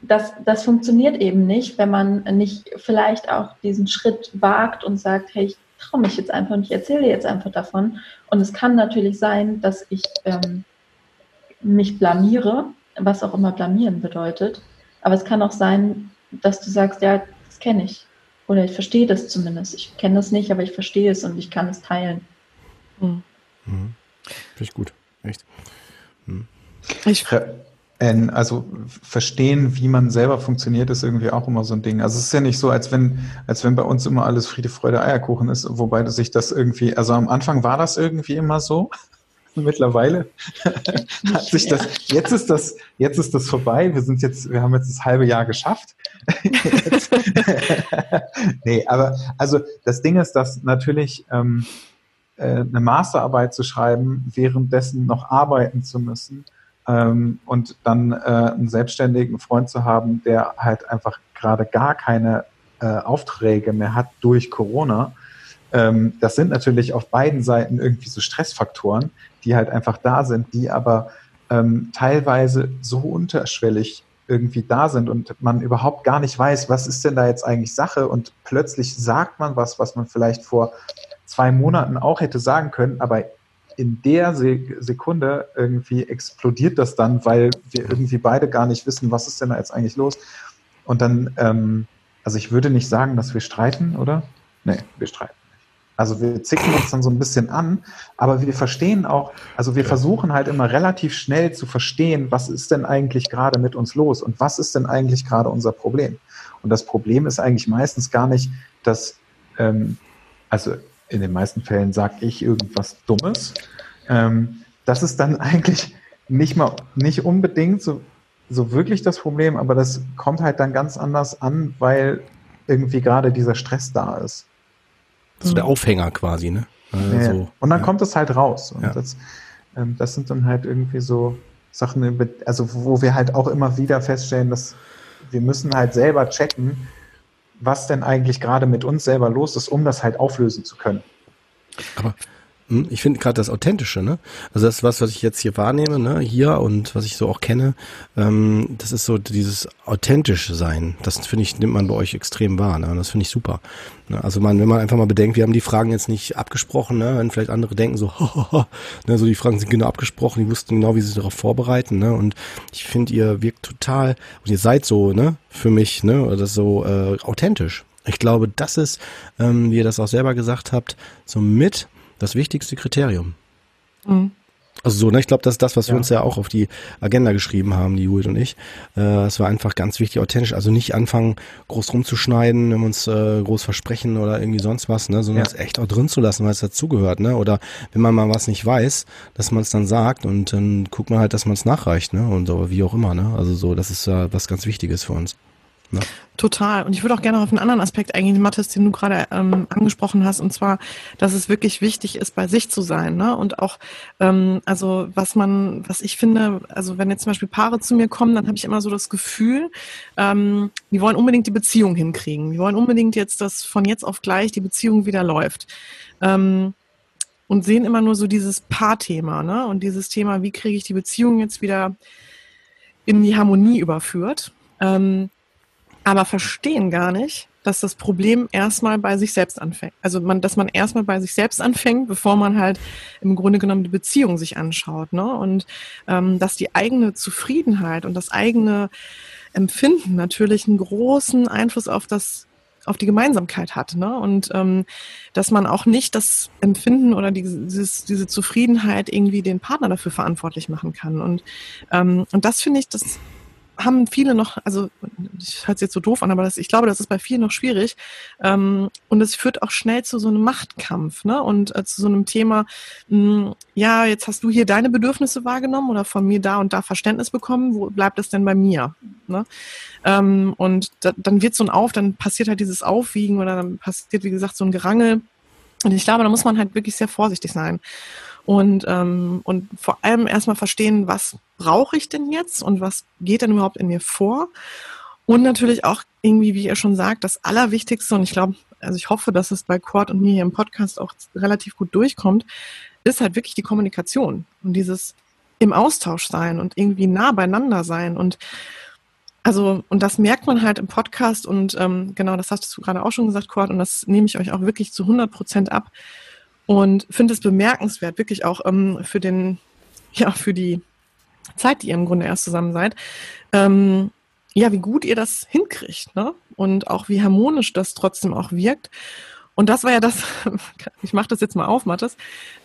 [SPEAKER 4] das, das funktioniert eben nicht, wenn man nicht vielleicht auch diesen Schritt wagt und sagt, hey, ich traue mich jetzt einfach und ich erzähle jetzt einfach davon. Und es kann natürlich sein, dass ich ähm, mich blamiere, was auch immer blamieren bedeutet. Aber es kann auch sein, dass du sagst, ja, das kenne ich. Oder ich verstehe das zumindest. Ich kenne das nicht, aber ich verstehe es und ich kann es teilen.
[SPEAKER 2] Mhm. Mhm. Finde ich gut. Echt.
[SPEAKER 3] Hm. Ich also verstehen, wie man selber funktioniert, ist irgendwie auch immer so ein Ding. Also es ist ja nicht so, als wenn, als wenn bei uns immer alles Friede, Freude, Eierkuchen ist, wobei sich das irgendwie, also am Anfang war das irgendwie immer so. Mittlerweile hat sich das, jetzt ist das, jetzt ist das vorbei. Wir sind jetzt, wir haben jetzt das halbe Jahr geschafft. nee, aber also das Ding ist, dass natürlich ähm, äh, eine Masterarbeit zu schreiben, währenddessen noch arbeiten zu müssen ähm, und dann äh, einen selbstständigen Freund zu haben, der halt einfach gerade gar keine äh, Aufträge mehr hat durch Corona. Ähm, das sind natürlich auf beiden Seiten irgendwie so Stressfaktoren, die halt einfach da sind, die aber ähm, teilweise so unterschwellig irgendwie da sind und man überhaupt gar nicht weiß, was ist denn da jetzt eigentlich Sache und plötzlich sagt man was, was man vielleicht vor zwei Monaten auch hätte sagen können, aber in der Sekunde irgendwie explodiert das dann, weil wir irgendwie beide gar nicht wissen, was ist denn da jetzt eigentlich los. Und dann, ähm, also ich würde nicht sagen, dass wir streiten, oder? Nee, wir streiten. Also wir zicken uns dann so ein bisschen an, aber wir verstehen auch, also wir versuchen halt immer relativ schnell zu verstehen, was ist denn eigentlich gerade mit uns los und was ist denn eigentlich gerade unser Problem. Und das Problem ist eigentlich meistens gar nicht, dass, ähm, also in den meisten Fällen sage ich irgendwas Dummes. Ähm, das ist dann eigentlich nicht mal nicht unbedingt so, so wirklich das Problem, aber das kommt halt dann ganz anders an, weil irgendwie gerade dieser Stress da ist.
[SPEAKER 2] So der Aufhänger quasi, ne?
[SPEAKER 3] Also, ja. Und dann ja. kommt es halt raus. Und ja. das, ähm, das sind dann halt irgendwie so Sachen, also wo wir halt auch immer wieder feststellen, dass wir müssen halt selber checken, was denn eigentlich gerade mit uns selber los ist, um das halt auflösen zu können.
[SPEAKER 2] Aber ich finde gerade das Authentische, ne? Also das, was, was ich jetzt hier wahrnehme, ne, hier und was ich so auch kenne, ähm, das ist so dieses authentische Sein. Das finde ich, nimmt man bei euch extrem wahr, ne? Und das finde ich super. Ne? Also man, wenn man einfach mal bedenkt, wir haben die Fragen jetzt nicht abgesprochen, ne? Wenn vielleicht andere denken so, ne, so die Fragen sind genau abgesprochen, die wussten genau, wie sie sich darauf vorbereiten, ne? Und ich finde, ihr wirkt total, und ihr seid so, ne, für mich, ne, oder so äh, authentisch. Ich glaube, das ist, ähm, wie ihr das auch selber gesagt habt, so mit das wichtigste Kriterium. Mhm. Also so, ne, ich glaube, das ist das, was ja. wir uns ja auch auf die Agenda geschrieben haben, die Judith und ich. Äh, es war einfach ganz wichtig, authentisch. Also nicht anfangen, groß rumzuschneiden, wenn wir uns äh, groß versprechen oder irgendwie sonst was, ne, sondern ja. es echt auch drin zu lassen, weil es dazugehört, ne? Oder wenn man mal was nicht weiß, dass man es dann sagt und dann guckt man halt, dass man es nachreicht, ne? Und so, wie auch immer, ne? Also so, das ist äh, was ganz Wichtiges für uns.
[SPEAKER 1] Ne? Total. Und ich würde auch gerne auf einen anderen Aspekt eingehen, Mathis, den du gerade ähm, angesprochen hast, und zwar, dass es wirklich wichtig ist, bei sich zu sein. Ne? Und auch, ähm, also was man, was ich finde, also wenn jetzt zum Beispiel Paare zu mir kommen, dann habe ich immer so das Gefühl, ähm, die wollen unbedingt die Beziehung hinkriegen. Die wollen unbedingt jetzt, dass von jetzt auf gleich die Beziehung wieder läuft. Ähm, und sehen immer nur so dieses Paarthema, ne? Und dieses Thema, wie kriege ich die Beziehung jetzt wieder in die Harmonie überführt. Ähm, aber verstehen gar nicht, dass das Problem erstmal bei sich selbst anfängt. Also man, dass man erstmal bei sich selbst anfängt, bevor man halt im Grunde genommen die Beziehung sich anschaut. Ne? Und ähm, dass die eigene Zufriedenheit und das eigene Empfinden natürlich einen großen Einfluss auf das auf die Gemeinsamkeit hat. Ne? Und ähm, dass man auch nicht das Empfinden oder die, dieses, diese Zufriedenheit irgendwie den Partner dafür verantwortlich machen kann. Und, ähm, und das finde ich, das haben viele noch, also das hört sich jetzt so doof an, aber das, ich glaube, das ist bei vielen noch schwierig. Ähm, und es führt auch schnell zu so einem Machtkampf, ne? Und äh, zu so einem Thema, mh, hm, ja, jetzt hast du hier deine Bedürfnisse wahrgenommen oder von mir da und da Verständnis bekommen, wo bleibt es denn bei mir? Ne? Ähm, und da, dann wird so ein Auf, dann passiert halt dieses Aufwiegen oder dann passiert, wie gesagt, so ein Gerangel. Und ich glaube, da muss man halt wirklich sehr vorsichtig sein und, ähm, und vor allem erstmal verstehen, was brauche ich denn jetzt und was geht denn überhaupt in mir vor. Und natürlich auch irgendwie, wie ihr schon sagt, das Allerwichtigste, und ich glaube, also ich hoffe, dass es bei Cord und mir hier im Podcast auch relativ gut durchkommt, ist halt wirklich die Kommunikation und dieses im Austausch sein und irgendwie nah beieinander sein und also, und das merkt man halt im Podcast und ähm, genau, das hast du gerade auch schon gesagt, Cord, und das nehme ich euch auch wirklich zu 100 Prozent ab. Und finde es bemerkenswert, wirklich auch ähm, für den, ja, für die Zeit, die ihr im Grunde erst zusammen seid, ähm, ja, wie gut ihr das hinkriegt, ne? Und auch wie harmonisch das trotzdem auch wirkt. Und das war ja das, ich mache das jetzt mal auf, Mathis,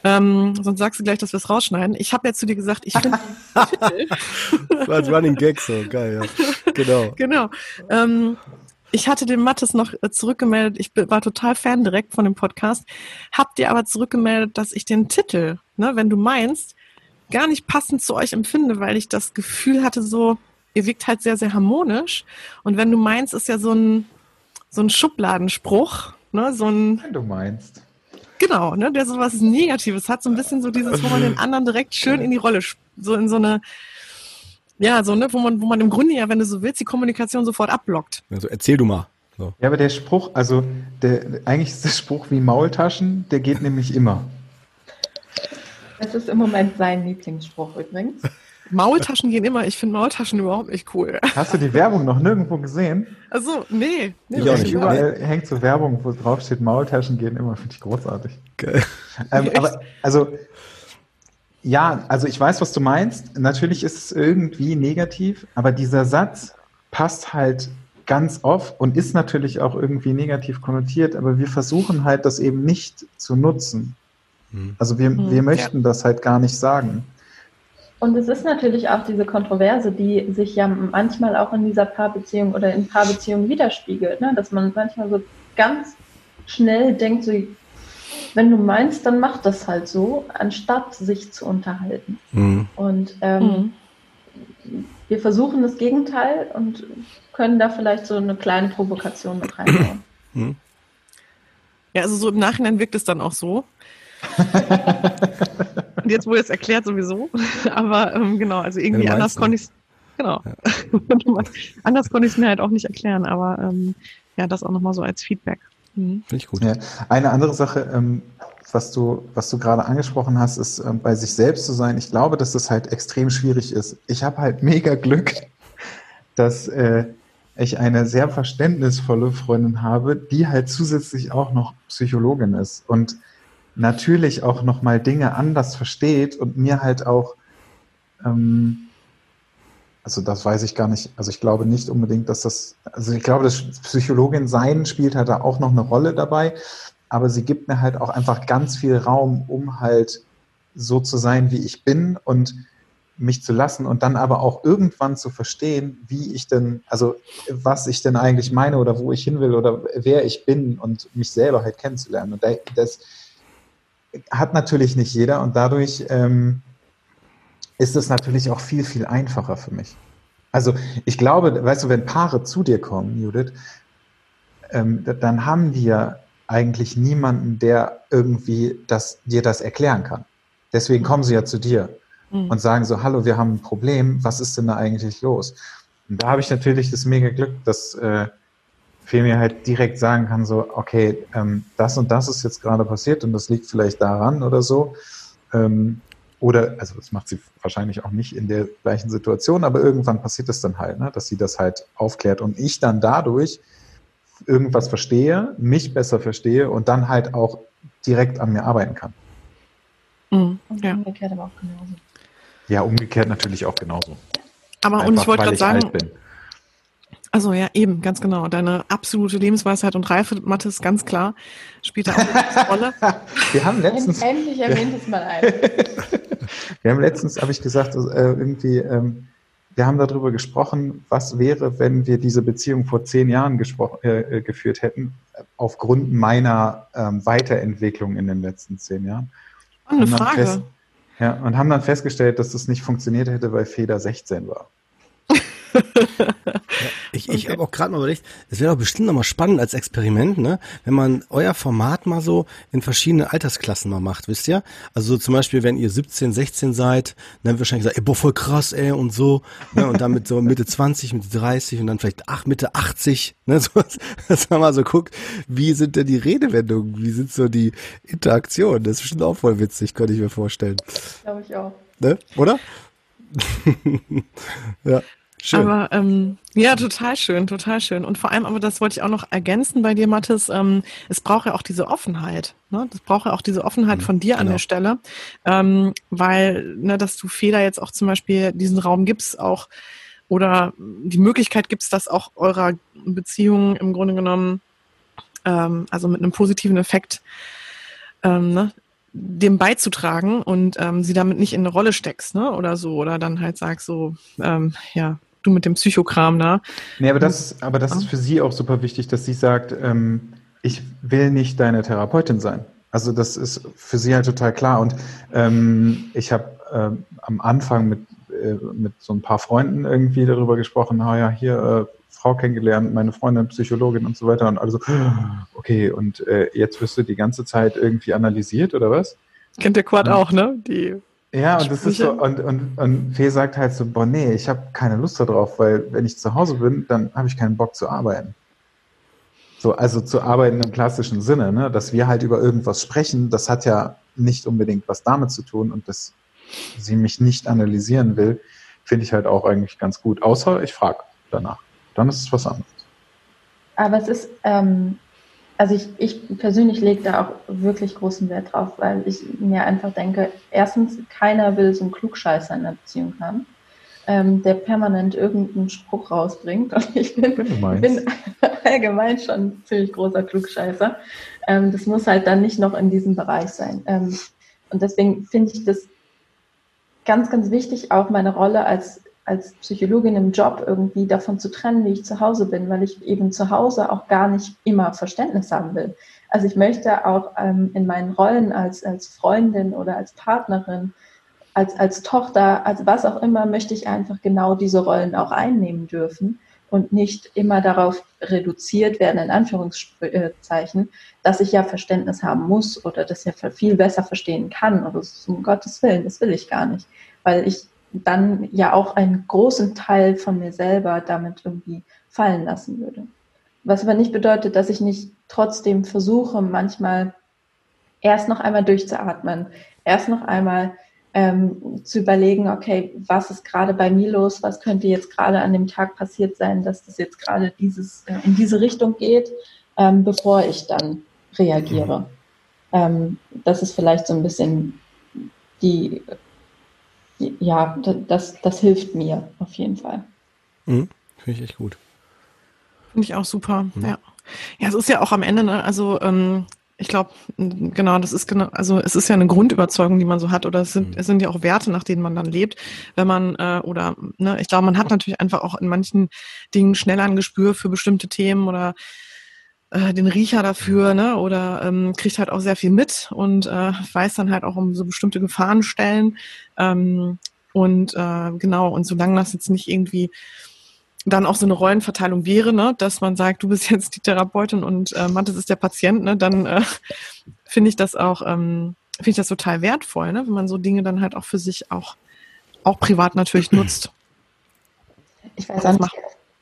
[SPEAKER 1] ähm, sonst sagst du gleich, dass wir es rausschneiden. Ich habe ja zu dir gesagt, ich finde.
[SPEAKER 2] Das war als Running Gag so, geil, ja. Genau.
[SPEAKER 1] genau. Ähm, ich hatte dem Mattes noch äh, zurückgemeldet, ich war total Fan direkt von dem Podcast, hab dir aber zurückgemeldet, dass ich den Titel, ne, wenn du meinst, gar nicht passend zu euch empfinde, weil ich das Gefühl hatte, so, ihr wirkt halt sehr, sehr harmonisch. Und wenn du meinst, ist ja so ein, so ein Schubladenspruch, ne, so ein.
[SPEAKER 3] Wenn du meinst.
[SPEAKER 1] Genau, ne, der sowas Negatives hat, so ein bisschen so dieses, wo man den anderen direkt schön in die Rolle, so in so eine, ja, so, ne, wo man, wo man im Grunde ja, wenn du so willst, die Kommunikation sofort abblockt.
[SPEAKER 2] Also erzähl du mal.
[SPEAKER 3] So. Ja, aber der Spruch, also der, eigentlich ist der Spruch wie Maultaschen, der geht nämlich immer.
[SPEAKER 4] Das ist im Moment sein Lieblingsspruch übrigens.
[SPEAKER 1] Maultaschen gehen immer. Ich finde Maultaschen überhaupt nicht cool.
[SPEAKER 3] Hast du die Werbung noch nirgendwo gesehen?
[SPEAKER 1] Also nee. nee
[SPEAKER 3] ich auch nicht. Überall hängt so Werbung, wo drauf steht, Maultaschen gehen immer. Finde ich großartig. Okay. Ähm, aber also ja, also ich weiß, was du meinst. Natürlich ist es irgendwie negativ, aber dieser Satz passt halt ganz oft und ist natürlich auch irgendwie negativ konnotiert, aber wir versuchen halt das eben nicht zu nutzen. Hm. Also wir, hm, wir möchten ja. das halt gar nicht sagen.
[SPEAKER 4] Und es ist natürlich auch diese Kontroverse, die sich ja manchmal auch in dieser Paarbeziehung oder in Paarbeziehungen widerspiegelt, ne? dass man manchmal so ganz schnell denkt, so wenn du meinst, dann mach das halt so, anstatt sich zu unterhalten. Mhm. Und ähm, mhm. wir versuchen das Gegenteil und können da vielleicht so eine kleine Provokation mit reinbauen. Mhm.
[SPEAKER 1] Ja, also so im Nachhinein wirkt es dann auch so. und jetzt wurde es erklärt sowieso. Aber ähm, genau, also irgendwie anders konnte ich es. Genau. Ja. anders konnte ich es mir halt auch nicht erklären, aber ähm, ja, das auch nochmal so als Feedback.
[SPEAKER 3] Mhm. Finde ich gut. Ja. Eine andere Sache, ähm, was du, was du gerade angesprochen hast, ist ähm, bei sich selbst zu sein. Ich glaube, dass das halt extrem schwierig ist. Ich habe halt mega Glück, dass äh, ich eine sehr verständnisvolle Freundin habe, die halt zusätzlich auch noch Psychologin ist und natürlich auch noch mal Dinge anders versteht und mir halt auch ähm, also das weiß ich gar nicht. Also ich glaube nicht unbedingt, dass das, also ich glaube, das Psychologin sein spielt halt da auch noch eine Rolle dabei, aber sie gibt mir halt auch einfach ganz viel Raum, um halt so zu sein, wie ich bin und mich zu lassen und dann aber auch irgendwann zu verstehen, wie ich denn, also was ich denn eigentlich meine oder wo ich hin will oder wer ich bin und mich selber halt kennenzulernen. Und das hat natürlich nicht jeder und dadurch ähm, ist es natürlich auch viel, viel einfacher für mich. Also ich glaube, weißt du, wenn Paare zu dir kommen, Judith, ähm, dann haben die ja eigentlich niemanden, der irgendwie das, dir das erklären kann. Deswegen kommen sie ja zu dir mhm. und sagen so, hallo, wir haben ein Problem, was ist denn da eigentlich los? Und da habe ich natürlich das mega Glück, dass äh, Fee mir halt direkt sagen kann, so, okay, ähm, das und das ist jetzt gerade passiert und das liegt vielleicht daran oder so. Ähm, oder, also das macht sie wahrscheinlich auch nicht in der gleichen Situation, aber irgendwann passiert es dann halt, ne, dass sie das halt aufklärt und ich dann dadurch irgendwas verstehe, mich besser verstehe und dann halt auch direkt an mir arbeiten kann.
[SPEAKER 4] Mhm, ja. umgekehrt aber auch genauso.
[SPEAKER 3] Ja, umgekehrt natürlich auch genauso.
[SPEAKER 1] Aber Einfach, und ich wollte gerade sagen, Also ja, eben, ganz genau. Deine absolute Lebensweisheit und Reife, Mathis, ganz klar, spielt da auch eine Rolle.
[SPEAKER 3] Wir haben letztens.
[SPEAKER 4] Endlich erwähnt es mal ein.
[SPEAKER 3] Wir haben letztens, habe ich gesagt, äh, irgendwie, ähm, wir haben darüber gesprochen, was wäre, wenn wir diese Beziehung vor zehn Jahren äh, äh, geführt hätten, aufgrund meiner ähm, Weiterentwicklung in den letzten zehn Jahren.
[SPEAKER 1] Eine Frage.
[SPEAKER 3] Fest, ja, und haben dann festgestellt, dass das nicht funktioniert hätte, weil Feder 16 war
[SPEAKER 2] ja, ich ich okay. habe auch gerade mal überlegt, es wäre doch bestimmt nochmal spannend als Experiment, ne, wenn man euer Format mal so in verschiedene Altersklassen mal macht, wisst ihr? Also so zum Beispiel, wenn ihr 17, 16 seid, dann wahrscheinlich gesagt, ey, boah, voll krass, ey, und so, ne, und dann mit so Mitte 20, Mitte 30 und dann vielleicht ach, Mitte 80, ne, so, dass man mal so guckt, wie sind denn die Redewendungen, wie sind so die Interaktionen? Das ist bestimmt auch voll witzig, könnte ich mir vorstellen.
[SPEAKER 4] Glaube ich auch.
[SPEAKER 2] Ne, oder?
[SPEAKER 1] ja. Schön. Aber ähm, ja, total schön, total schön. Und vor allem, aber das wollte ich auch noch ergänzen bei dir, Mathis, ähm, es braucht ja auch diese Offenheit. Ne? Das braucht ja auch diese Offenheit mhm, von dir genau. an der Stelle, ähm, weil, ne, dass du Fehler jetzt auch zum Beispiel diesen Raum gibst, auch oder die Möglichkeit gibst, dass auch eurer Beziehung im Grunde genommen, ähm, also mit einem positiven Effekt, ähm, ne, dem beizutragen und ähm, sie damit nicht in eine Rolle steckst, ne? Oder so, oder dann halt sagst so, ähm, ja, du mit dem Psychokram da.
[SPEAKER 3] Nee, aber das, aber das ist für sie auch super wichtig, dass sie sagt, ähm, ich will nicht deine Therapeutin sein. Also das ist für sie halt total klar. Und ähm, ich habe ähm, am Anfang mit, äh, mit so ein paar Freunden irgendwie darüber gesprochen, na ja, hier äh, Frau kennengelernt, meine Freundin Psychologin und so weiter. Und also, okay, und äh, jetzt wirst du die ganze Zeit irgendwie analysiert oder was?
[SPEAKER 1] Kennt der Quad auch, ne? Die
[SPEAKER 3] ja, und das ist so, und, und, und Fee sagt halt so, boah, nee, ich habe keine Lust darauf, weil wenn ich zu Hause bin, dann habe ich keinen Bock zu arbeiten. So, also zu arbeiten im klassischen Sinne, ne? dass wir halt über irgendwas sprechen, das hat ja nicht unbedingt was damit zu tun und dass sie mich nicht analysieren will, finde ich halt auch eigentlich ganz gut. Außer ich frage danach. Dann ist es was anderes.
[SPEAKER 4] Aber es ist, ähm, also ich, ich persönlich lege da auch wirklich großen Wert drauf, weil ich mir einfach denke, erstens, keiner will so einen Klugscheißer in der Beziehung haben, ähm, der permanent irgendeinen Spruch rausbringt. Und ich bin, bin allgemein schon ein ziemlich großer Klugscheißer. Ähm, das muss halt dann nicht noch in diesem Bereich sein. Ähm, und deswegen finde ich das ganz, ganz wichtig, auch meine Rolle als als Psychologin im Job irgendwie davon zu trennen, wie ich zu Hause bin, weil ich eben zu Hause auch gar nicht immer Verständnis haben will. Also ich möchte auch ähm, in meinen Rollen als, als Freundin oder als Partnerin, als, als Tochter, als was auch immer, möchte ich einfach genau diese Rollen auch einnehmen dürfen und nicht immer darauf reduziert werden, in Anführungszeichen, dass ich ja Verständnis haben muss oder das ja viel besser verstehen kann oder um Gottes Willen, das will ich gar nicht, weil ich dann ja auch einen großen Teil von mir selber damit irgendwie fallen lassen würde. Was aber nicht bedeutet, dass ich nicht trotzdem versuche, manchmal erst noch einmal durchzuatmen, erst noch einmal ähm, zu überlegen, okay, was ist gerade bei mir los, was könnte jetzt gerade an dem Tag passiert sein, dass das jetzt gerade dieses, äh, in diese Richtung geht, ähm, bevor ich dann reagiere. Ähm, das ist vielleicht so ein bisschen die ja, das, das hilft mir auf jeden Fall.
[SPEAKER 2] Mhm. Finde ich echt gut.
[SPEAKER 1] Finde ich auch super, mhm. ja. Ja, es ist ja auch am Ende, ne, also ähm, ich glaube, genau, das ist genau, also es ist ja eine Grundüberzeugung, die man so hat, oder es sind, mhm. es sind ja auch Werte, nach denen man dann lebt, wenn man, äh, oder, ne, ich glaube, man hat natürlich einfach auch in manchen Dingen schneller ein Gespür für bestimmte Themen oder äh, den Riecher dafür, ne? Oder ähm, kriegt halt auch sehr viel mit und äh, weiß dann halt auch um so bestimmte Gefahrenstellen. Ähm, und äh, genau, und solange das jetzt nicht irgendwie dann auch so eine Rollenverteilung wäre, ne, dass man sagt, du bist jetzt die Therapeutin und äh, Mathis ist der Patient, ne, dann äh, finde ich das auch, ähm, finde ich das total wertvoll, ne, wenn man so Dinge dann halt auch für sich auch, auch privat natürlich nutzt.
[SPEAKER 4] Ich weiß auch nicht,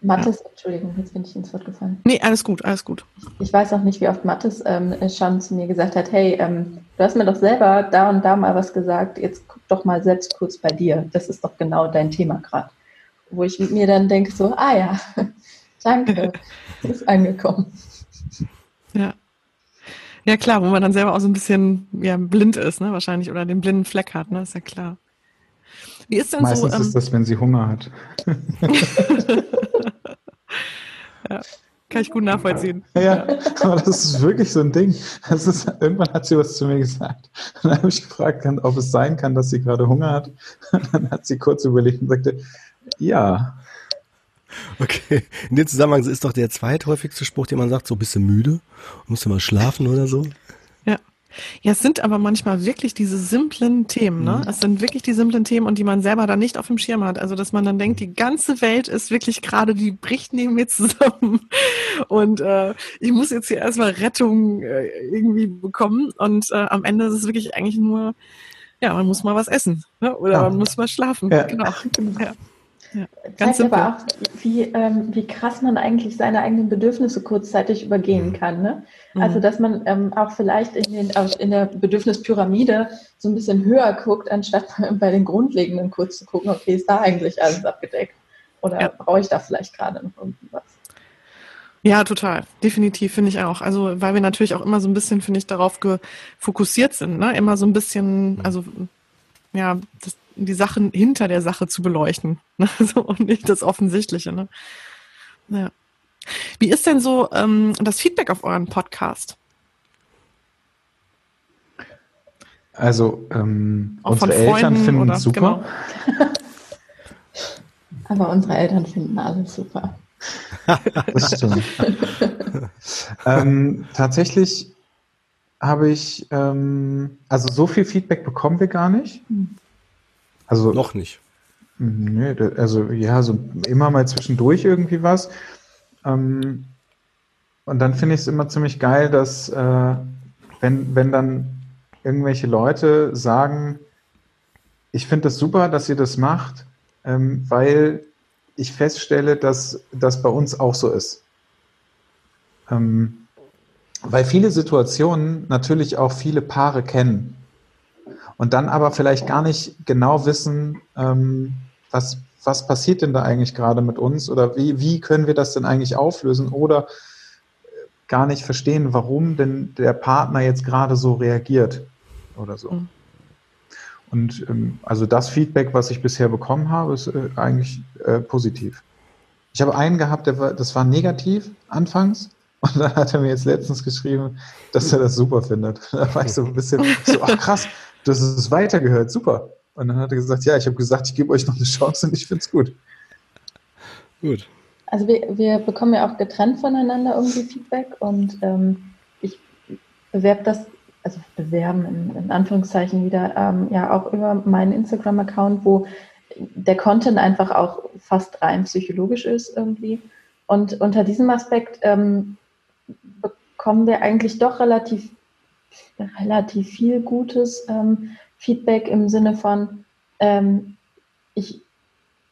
[SPEAKER 4] Mathis, ja. Entschuldigung, jetzt bin ich ins Wort gefallen.
[SPEAKER 1] Nee, alles gut, alles gut.
[SPEAKER 4] Ich weiß auch nicht, wie oft Mathis ähm, schon zu mir gesagt hat, hey, ähm, du hast mir doch selber da und da mal was gesagt, jetzt guck doch mal selbst kurz bei dir. Das ist doch genau dein Thema gerade. Wo ich mir dann denke, so, ah ja, danke, ist angekommen.
[SPEAKER 1] Ja. Ja, klar, wo man dann selber auch so ein bisschen ja, blind ist, ne, wahrscheinlich, oder den blinden Fleck hat, ne, ist ja klar.
[SPEAKER 3] Wie ist denn Meistens so, ähm, ist das, wenn sie Hunger hat.
[SPEAKER 1] kann ich gut nachvollziehen.
[SPEAKER 3] Ja, aber das ist wirklich so ein Ding. Das ist, irgendwann hat sie was zu mir gesagt. Und dann habe ich gefragt, ob es sein kann, dass sie gerade Hunger hat. Und dann hat sie kurz überlegt und sagte, ja.
[SPEAKER 2] Okay. In dem Zusammenhang ist doch der zweithäufigste Spruch, den man sagt, so bist du müde? Musst du mal schlafen oder so?
[SPEAKER 1] Ja, es sind aber manchmal wirklich diese simplen Themen, ne? Mhm. Es sind wirklich die simplen Themen und die man selber dann nicht auf dem Schirm hat. Also, dass man dann denkt, die ganze Welt ist wirklich gerade, die bricht neben mir zusammen. Und äh, ich muss jetzt hier erstmal Rettung äh, irgendwie bekommen. Und äh, am Ende ist es wirklich eigentlich nur, ja, man muss mal was essen. Ne? Oder ja. man muss mal schlafen. Ja. Genau. Ja.
[SPEAKER 4] Ja, ganz zeigt aber auch, wie, ähm, wie krass man eigentlich seine eigenen Bedürfnisse kurzzeitig übergehen mhm. kann. Ne? Mhm. Also, dass man ähm, auch vielleicht in, den, in der Bedürfnispyramide so ein bisschen höher guckt, anstatt bei den Grundlegenden kurz zu gucken, okay, ist da eigentlich alles abgedeckt? Oder ja. brauche ich da vielleicht gerade noch irgendwas?
[SPEAKER 1] Ja, total. Definitiv, finde ich auch. Also, weil wir natürlich auch immer so ein bisschen, finde ich, darauf fokussiert sind, ne? Immer so ein bisschen, mhm. also, ja, das, die Sachen hinter der Sache zu beleuchten. Ne? So, und nicht das Offensichtliche. Ne? Ja. Wie ist denn so ähm, das Feedback auf euren Podcast?
[SPEAKER 3] Also ähm, unsere Eltern finden es super. Genau.
[SPEAKER 4] Aber unsere Eltern finden alles super.
[SPEAKER 3] das stimmt. ähm, tatsächlich habe ich, ähm, also so viel Feedback bekommen wir gar nicht. Hm.
[SPEAKER 2] Also noch nicht.
[SPEAKER 3] Nee, also ja, so immer mal zwischendurch irgendwie was. Ähm, und dann finde ich es immer ziemlich geil, dass äh, wenn, wenn dann irgendwelche Leute sagen, ich finde das super, dass ihr das macht, ähm, weil ich feststelle, dass das bei uns auch so ist. Ähm, weil viele Situationen natürlich auch viele Paare kennen und dann aber vielleicht gar nicht genau wissen, ähm, was, was passiert denn da eigentlich gerade mit uns oder wie, wie können wir das denn eigentlich auflösen oder gar nicht verstehen, warum denn der Partner jetzt gerade so reagiert oder so. Mhm. Und ähm, also das Feedback, was ich bisher bekommen habe, ist äh, eigentlich äh, positiv. Ich habe einen gehabt, der war, das war negativ anfangs. Und dann hat er mir jetzt letztens geschrieben, dass er das super findet. Da war ich so ein bisschen so, ach krass, hast es weitergehört, super. Und dann hat er gesagt, ja, ich habe gesagt, ich gebe euch noch eine Chance und ich finde es gut.
[SPEAKER 2] Gut.
[SPEAKER 4] Also wir, wir bekommen ja auch getrennt voneinander irgendwie Feedback und ähm, ich bewerbe das, also bewerben in, in Anführungszeichen wieder, ähm, ja auch über meinen Instagram-Account, wo der Content einfach auch fast rein psychologisch ist irgendwie. Und unter diesem Aspekt ähm, bekommen wir eigentlich doch relativ relativ viel gutes ähm, Feedback im Sinne von, ähm, ich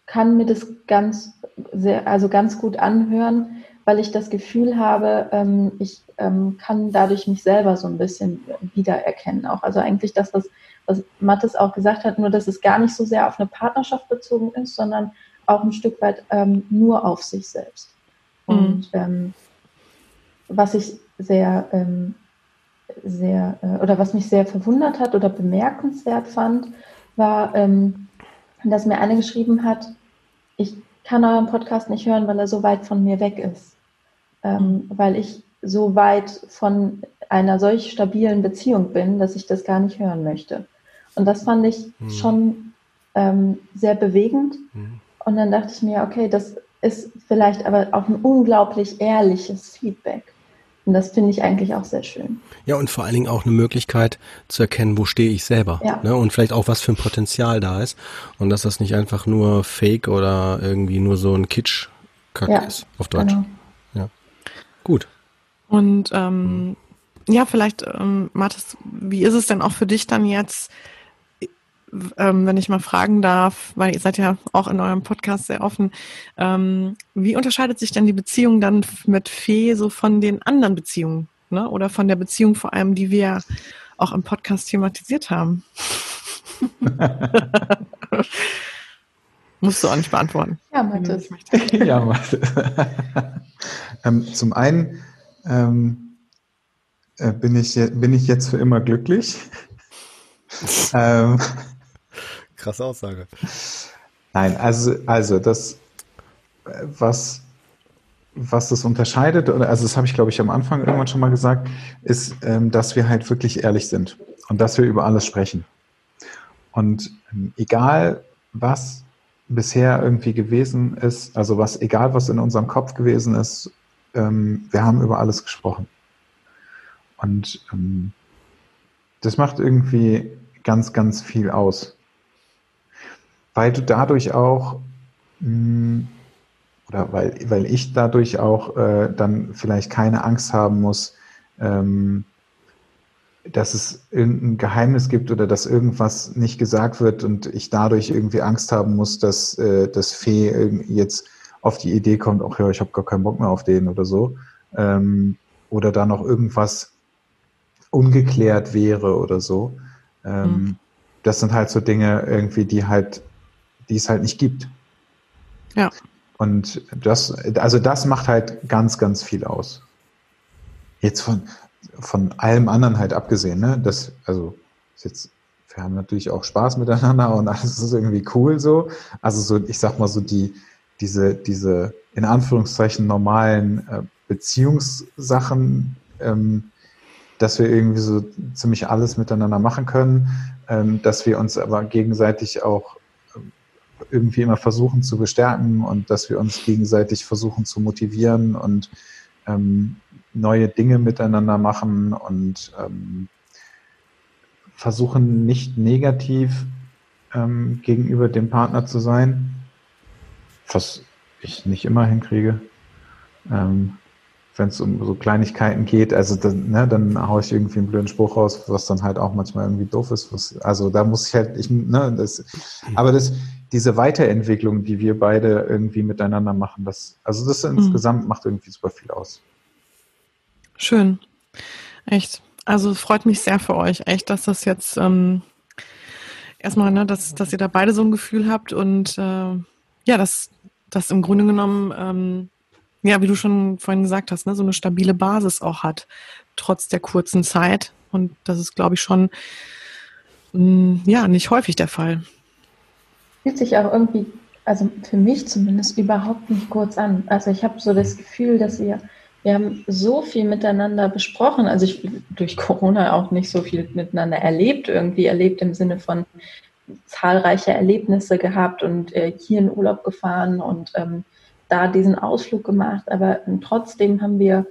[SPEAKER 4] kann mir das ganz sehr, also ganz gut anhören, weil ich das Gefühl habe, ähm, ich ähm, kann dadurch mich selber so ein bisschen wiedererkennen. Auch also eigentlich, dass das, was Mathis auch gesagt hat, nur dass es gar nicht so sehr auf eine Partnerschaft bezogen ist, sondern auch ein Stück weit ähm, nur auf sich selbst. Mhm. Und ähm, was ich sehr ähm, sehr, äh, oder was mich sehr verwundert hat oder bemerkenswert fand, war, ähm, dass mir eine geschrieben hat, ich kann euren Podcast nicht hören, weil er so weit von mir weg ist. Ähm, mhm. weil ich so weit von einer solch stabilen Beziehung bin, dass ich das gar nicht hören möchte. Und das fand ich mhm. schon ähm, sehr bewegend. Mhm. Und dann dachte ich mir, okay, das ist vielleicht aber auch ein unglaublich ehrliches Feedback. Und das finde ich eigentlich auch sehr schön.
[SPEAKER 2] Ja, und vor allen Dingen auch eine Möglichkeit zu erkennen, wo stehe ich selber. Ja. Ne? Und vielleicht auch, was für ein Potenzial da ist. Und dass das nicht einfach nur Fake oder irgendwie nur so ein Kitsch-Kack ja, ist, auf Deutsch. Genau. Ja. Gut.
[SPEAKER 1] Und ähm, mhm. ja, vielleicht, ähm, Mathis, wie ist es denn auch für dich dann jetzt, ähm, wenn ich mal fragen darf, weil ihr seid ja auch in eurem Podcast sehr offen, ähm, wie unterscheidet sich denn die Beziehung dann mit Fee so von den anderen Beziehungen? Ne? Oder von der Beziehung vor allem, die wir auch im Podcast thematisiert haben? Musst du auch nicht beantworten.
[SPEAKER 4] Ja, Mathis.
[SPEAKER 3] ja, Mathis. ähm, zum einen ähm, äh, bin, ich, bin ich jetzt für immer glücklich.
[SPEAKER 2] ähm, Krasse Aussage.
[SPEAKER 3] Nein, also, also das, was, was das unterscheidet, also das habe ich, glaube ich, am Anfang irgendwann schon mal gesagt, ist, ähm, dass wir halt wirklich ehrlich sind und dass wir über alles sprechen. Und ähm, egal was bisher irgendwie gewesen ist, also was, egal was in unserem Kopf gewesen ist, ähm, wir haben über alles gesprochen. Und das macht irgendwie ganz, ganz viel aus. Weil du dadurch auch, mh, hm, oder weil, weil ich dadurch auch äh, dann vielleicht keine Angst haben muss, ähm, dass es irgendein Geheimnis gibt oder dass irgendwas nicht gesagt wird und ich dadurch irgendwie Angst haben muss, dass äh, das Fee jetzt auf die Idee kommt, ach ja, ich habe gar keinen Bock mehr auf den oder so. Ähm, oder da noch irgendwas ungeklärt wäre oder so. Ähm, mhm. Das sind halt so Dinge irgendwie, die halt, die es halt nicht gibt.
[SPEAKER 1] Ja.
[SPEAKER 3] Und das, also das macht halt ganz, ganz viel aus. Jetzt von, von allem anderen halt abgesehen, ne? Das, also, jetzt, wir haben natürlich auch Spaß miteinander und alles ist irgendwie cool so. Also so, ich sag mal so die, diese, diese in Anführungszeichen normalen äh, Beziehungssachen, ähm, dass wir irgendwie so ziemlich alles miteinander machen können, ähm, dass wir uns aber gegenseitig auch irgendwie immer versuchen zu bestärken und dass wir uns gegenseitig versuchen zu motivieren und ähm, neue Dinge miteinander machen und ähm, versuchen nicht negativ ähm, gegenüber dem Partner zu sein, was ich nicht immer hinkriege. Ähm, Wenn es um so Kleinigkeiten geht, also dann, ne, dann haue ich irgendwie einen blöden Spruch raus, was dann halt auch manchmal irgendwie doof ist. Was, also da muss ich halt, ich, ne, das, aber das, diese Weiterentwicklung, die wir beide irgendwie miteinander machen, das, also das mhm. insgesamt macht irgendwie super viel aus.
[SPEAKER 1] Schön. Echt. Also freut mich sehr für euch, echt, dass das jetzt ähm, erstmal, ne, dass, dass ihr da beide so ein Gefühl habt und äh, ja, dass das im Grunde genommen, ähm, ja, wie du schon vorhin gesagt hast, ne, so eine stabile Basis auch hat, trotz der kurzen Zeit. Und das ist, glaube ich, schon mh, mm, ja nicht häufig der Fall.
[SPEAKER 4] Fühlt sich auch irgendwie, also für mich zumindest, überhaupt nicht kurz an. Also ich habe so das Gefühl, dass wir wir haben so viel miteinander besprochen. Also ich durch Corona auch nicht so viel miteinander erlebt, irgendwie erlebt im Sinne von zahlreiche Erlebnisse gehabt und äh, hier in Urlaub gefahren und ähm, da diesen Ausflug gemacht. Aber ähm, trotzdem haben wir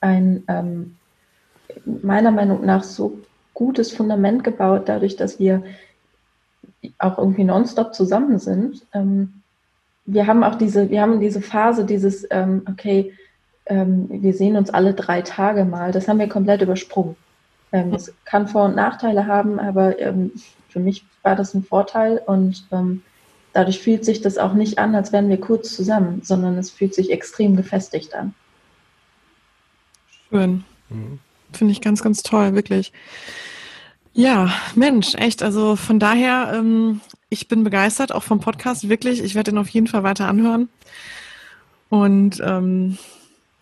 [SPEAKER 4] ein ähm, meiner Meinung nach so gutes Fundament gebaut, dadurch, dass wir auch irgendwie nonstop zusammen sind. Ähm, wir haben auch diese, wir haben diese Phase, dieses, ähm, okay, ähm, wir sehen uns alle drei Tage mal, das haben wir komplett übersprungen. Ähm, es kann Vor- und Nachteile haben, aber ähm, für mich war das ein Vorteil und ähm, dadurch fühlt sich das auch nicht an, als wären wir kurz zusammen, sondern es fühlt sich extrem gefestigt an.
[SPEAKER 1] Schön. Mhm. Finde ich ganz, ganz toll, wirklich. Ja, Mensch, echt. Also von daher, ähm, ich bin begeistert, auch vom Podcast, wirklich. Ich werde ihn auf jeden Fall weiter anhören. Und ähm,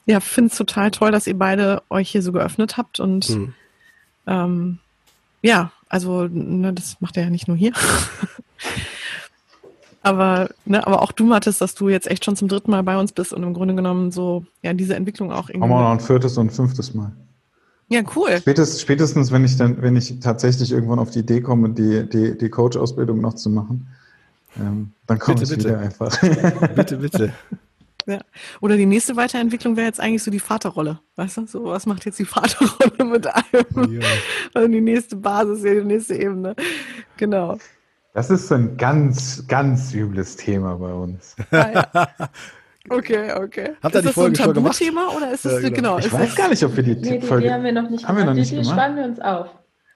[SPEAKER 1] ja, finde es total toll, dass ihr beide euch hier so geöffnet habt und mhm. ähm, ja, also ne, das macht er ja nicht nur hier. aber, ne, aber auch du, Mathis, dass du jetzt echt schon zum dritten Mal bei uns bist und im Grunde genommen so, ja, diese Entwicklung auch irgendwie.
[SPEAKER 3] Haben wir noch ein viertes und ein fünftes Mal.
[SPEAKER 1] Ja, cool.
[SPEAKER 3] Spätestens, spätestens, wenn ich dann, wenn ich tatsächlich irgendwann auf die Idee komme, die, die, die Coach-Ausbildung noch zu machen, ähm, dann komme ich bitte. wieder einfach.
[SPEAKER 2] bitte, bitte.
[SPEAKER 1] Ja. Oder die nächste Weiterentwicklung wäre jetzt eigentlich so die Vaterrolle. Weißt du? So, was macht jetzt die Vaterrolle mit allem? Ja. Also die nächste Basis, die nächste Ebene. Genau.
[SPEAKER 3] Das ist so ein ganz, ganz übles Thema bei uns. Ah,
[SPEAKER 1] ja. Okay, okay.
[SPEAKER 2] Habt ihr die Folge
[SPEAKER 1] so ein
[SPEAKER 2] Tabuthema
[SPEAKER 1] oder ist es ja, genau. genau.
[SPEAKER 3] Ich weiß das, gar nicht, ob wir die,
[SPEAKER 4] nee,
[SPEAKER 3] die Folge.
[SPEAKER 4] Die haben wir noch nicht haben
[SPEAKER 3] wir noch nicht
[SPEAKER 4] die,
[SPEAKER 3] die
[SPEAKER 4] sparen wir uns auf.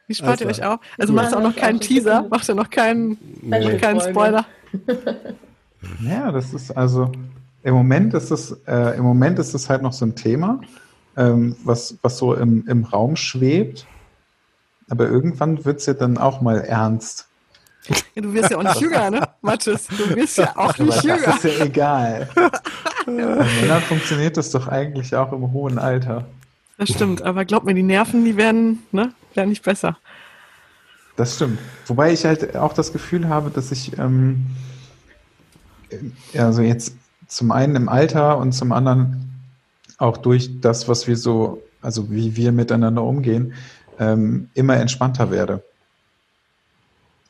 [SPEAKER 1] Die spart also, ihr euch auch? Also macht ihr auch noch keinen Teaser? Macht ihr noch keinen, nee. keinen Spoiler?
[SPEAKER 3] Ja, das ist also im Moment ist es, äh, im Moment ist es halt noch so ein Thema, ähm, was, was so im, im Raum schwebt. Aber irgendwann wird es ja dann auch mal ernst.
[SPEAKER 1] Ja, du wirst ja auch nicht jünger, ne, Mathis? Du wirst ja auch nicht
[SPEAKER 3] Aber
[SPEAKER 1] jünger.
[SPEAKER 3] Das ist ja egal. Und dann funktioniert das doch eigentlich auch im hohen Alter.
[SPEAKER 1] Das stimmt, aber glaub mir, die Nerven, die werden, ne, werden nicht besser.
[SPEAKER 3] Das stimmt. Wobei ich halt auch das Gefühl habe, dass ich ähm, also jetzt zum einen im Alter und zum anderen auch durch das, was wir so, also wie wir miteinander umgehen, ähm, immer entspannter werde.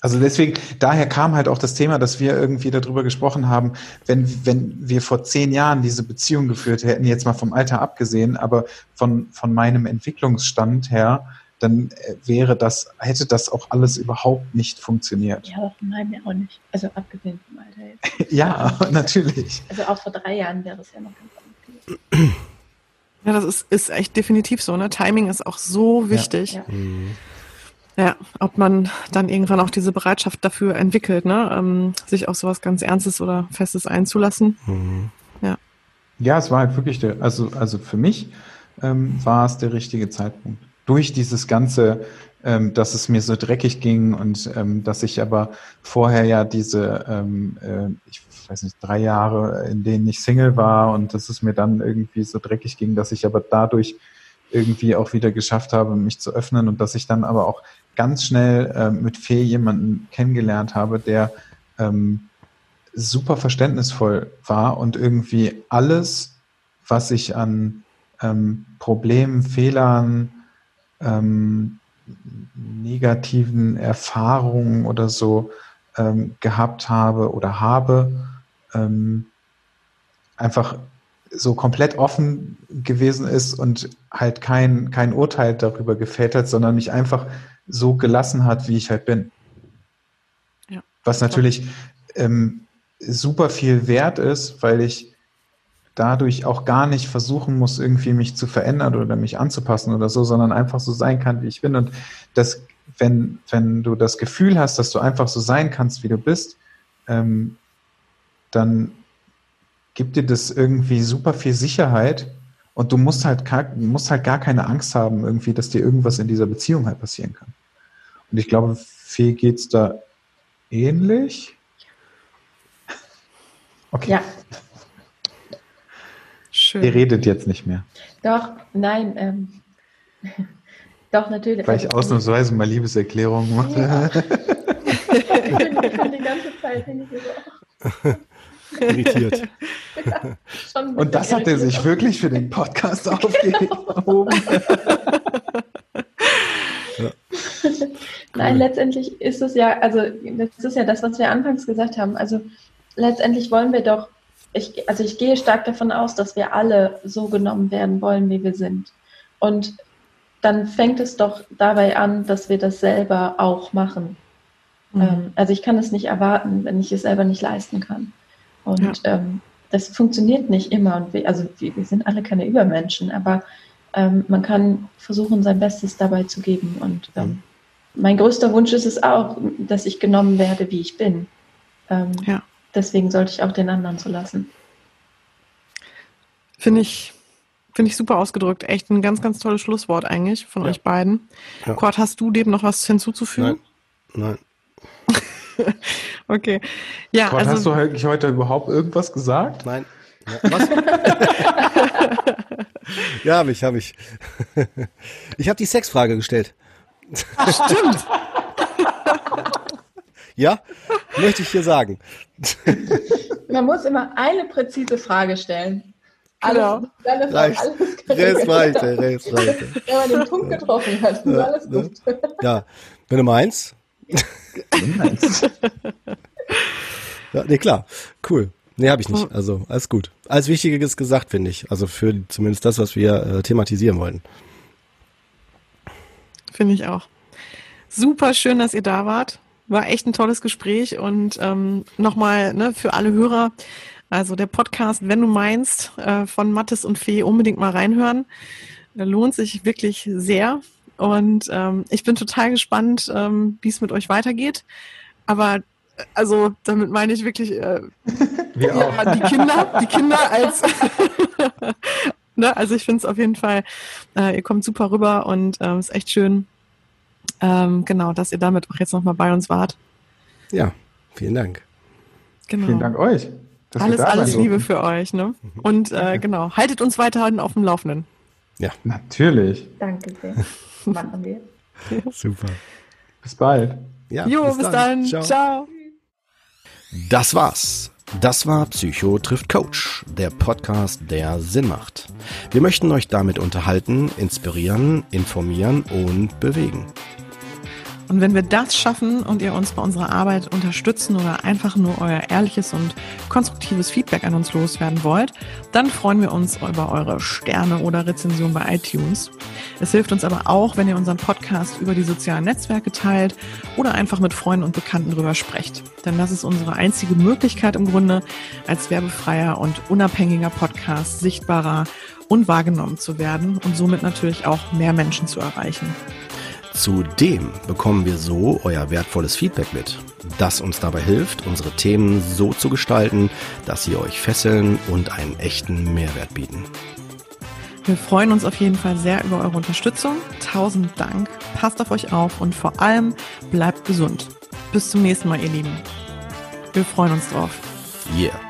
[SPEAKER 3] Also deswegen, daher kam halt auch das Thema, dass wir irgendwie darüber gesprochen haben, wenn, wenn wir vor zehn Jahren diese Beziehung geführt hätten, jetzt mal vom Alter abgesehen, aber von, von meinem Entwicklungsstand her, dann äh, wäre das, hätte das auch alles überhaupt nicht funktioniert.
[SPEAKER 4] Ja, von meinem ja auch nicht. Also abgesehen vom Alter
[SPEAKER 3] jetzt. ja, natürlich.
[SPEAKER 4] Also auch vor drei Jahren wäre es ja noch ganz anders gewesen.
[SPEAKER 1] Ja, das ist, ist echt definitiv so. Ne? Timing ist auch so wichtig. Ja. Ja. Mhm. Ja, ob man dann irgendwann auch diese Bereitschaft dafür entwickelt, ne, ähm, sich auf sowas ganz Ernstes oder Festes einzulassen. Mhm.
[SPEAKER 3] Ja. Ja, es war halt wirklich der, also, also für mich ähm, war es der richtige Zeitpunkt. Durch dieses ganze, ähm, dass es mir so dreckig ging und ähm, dass ich aber vorher ja diese, ähm, äh, ich weiß nicht, drei Jahre, in denen ich Single war und dass es mir dann irgendwie so dreckig ging, dass ich aber dadurch irgendwie auch wieder geschafft habe, mich zu öffnen und dass ich dann aber auch ganz schnell äh, mit Fee jemanden kennengelernt habe, der ähm, super verständnisvoll war und irgendwie alles, was ich an ähm, Problemen, Fehlern, ähm, negativen Erfahrungen oder so ähm, gehabt habe oder habe, ähm, einfach so komplett offen gewesen ist und halt kein, kein Urteil darüber gefällt hat, sondern mich einfach so gelassen hat, wie ich halt bin. Ja. Was natürlich ähm, super viel wert ist, weil ich dadurch auch gar nicht versuchen muss, irgendwie mich zu verändern oder mich anzupassen oder so, sondern einfach so sein kann, wie ich bin. Und das, wenn, wenn du das Gefühl hast, dass du einfach so sein kannst, wie du bist, ähm, dann gibt dir das irgendwie super viel Sicherheit und du musst halt, musst halt gar keine Angst haben, irgendwie, dass dir irgendwas in dieser Beziehung halt passieren kann. Und ich glaube, Fee geht es da ähnlich.
[SPEAKER 4] Okay. Ja.
[SPEAKER 3] Schön. Ihr redet jetzt nicht mehr.
[SPEAKER 4] Doch, nein, ähm, doch, natürlich.
[SPEAKER 3] Weil ich also, ausnahmsweise mal Liebeserklärungen mache. Ja. ich bin die ganze Zeit bin ich so. irritiert. Ja, Und das hat er sich wirklich für den Podcast aufgehoben.
[SPEAKER 4] ja. Nein, letztendlich ist es ja, also das ist ja das, was wir anfangs gesagt haben. Also letztendlich wollen wir doch, ich, also ich gehe stark davon aus, dass wir alle so genommen werden wollen, wie wir sind. Und dann fängt es doch dabei an, dass wir das selber auch machen. Mhm. Ähm, also ich kann es nicht erwarten, wenn ich es selber nicht leisten kann. Und ja. ähm, das funktioniert nicht immer. Und wir, also wir, wir, sind alle keine Übermenschen, aber ähm, man kann versuchen, sein Bestes dabei zu geben. Und ähm, mein größter Wunsch ist es auch, dass ich genommen werde, wie ich bin. Ähm, ja. Deswegen sollte ich auch den anderen so lassen.
[SPEAKER 1] Finde ich, finde ich super ausgedrückt. Echt ein ganz, ganz tolles Schlusswort eigentlich von ja. euch beiden. Ja. Kurt, hast du dem noch was hinzuzufügen?
[SPEAKER 2] Nein. Nein.
[SPEAKER 1] okay. Ja,
[SPEAKER 3] Gott, also, hast du eigentlich heute überhaupt irgendwas gesagt?
[SPEAKER 2] Nein. Ja, was? ja, habe ich, habe ich. Ich habe die Sexfrage gestellt.
[SPEAKER 1] Ach, stimmt.
[SPEAKER 2] ja, möchte ich hier sagen.
[SPEAKER 4] Man muss immer eine präzise Frage stellen. Alles,
[SPEAKER 2] genau. Reicht. Rest weiter, rest weiter.
[SPEAKER 4] Wenn man den Punkt getroffen hat, ist ja, alles gut.
[SPEAKER 2] Ja, wenn du meinst. Ja, nee, klar. Cool. Nee, habe ich nicht. Also, alles gut. Alles Wichtiges gesagt, finde ich. Also für zumindest das, was wir äh, thematisieren wollten.
[SPEAKER 1] Finde ich auch. Super schön, dass ihr da wart. War echt ein tolles Gespräch und ähm, nochmal ne, für alle Hörer, also der Podcast, wenn du meinst, äh, von Mattes und Fee unbedingt mal reinhören. Lohnt sich wirklich sehr. Und ähm, ich bin total gespannt, ähm, wie es mit euch weitergeht. Aber also damit meine ich wirklich äh, ja, die Kinder, die Kinder als ne? also ich finde es auf jeden Fall, äh, ihr kommt super rüber und ähm, ist echt schön, ähm, genau, dass ihr damit auch jetzt nochmal bei uns wart.
[SPEAKER 2] Ja, vielen Dank.
[SPEAKER 3] Genau. Vielen Dank euch.
[SPEAKER 1] Alles, alles Liebe für euch, ne? Mhm. Und äh, genau, haltet uns weiterhin auf dem Laufenden.
[SPEAKER 3] Ja. Natürlich.
[SPEAKER 4] Danke sehr. Machen wir.
[SPEAKER 2] Super.
[SPEAKER 3] Bis bald.
[SPEAKER 1] Ja, jo, bis, bis dann. dann. Ciao. Ciao.
[SPEAKER 2] Das war's. Das war Psycho trifft Coach, der Podcast, der Sinn macht. Wir möchten euch damit unterhalten, inspirieren, informieren und bewegen.
[SPEAKER 1] Und wenn wir das schaffen und ihr uns bei unserer Arbeit unterstützen oder einfach nur euer ehrliches und konstruktives Feedback an uns loswerden wollt, dann freuen wir uns über eure Sterne oder Rezension bei iTunes. Es hilft uns aber auch, wenn ihr unseren Podcast über die sozialen Netzwerke teilt oder einfach mit Freunden und Bekannten drüber sprecht. Denn das ist unsere einzige Möglichkeit im Grunde, als werbefreier und unabhängiger Podcast sichtbarer und wahrgenommen zu werden und somit natürlich auch mehr Menschen zu erreichen.
[SPEAKER 2] Zudem bekommen wir so euer wertvolles Feedback mit, das uns dabei hilft, unsere Themen so zu gestalten, dass sie euch fesseln und einen echten Mehrwert bieten.
[SPEAKER 1] Wir freuen uns auf jeden Fall sehr über eure Unterstützung. Tausend Dank. Passt auf euch auf und vor allem bleibt gesund. Bis zum nächsten Mal, ihr Lieben. Wir freuen uns drauf.
[SPEAKER 2] Yeah.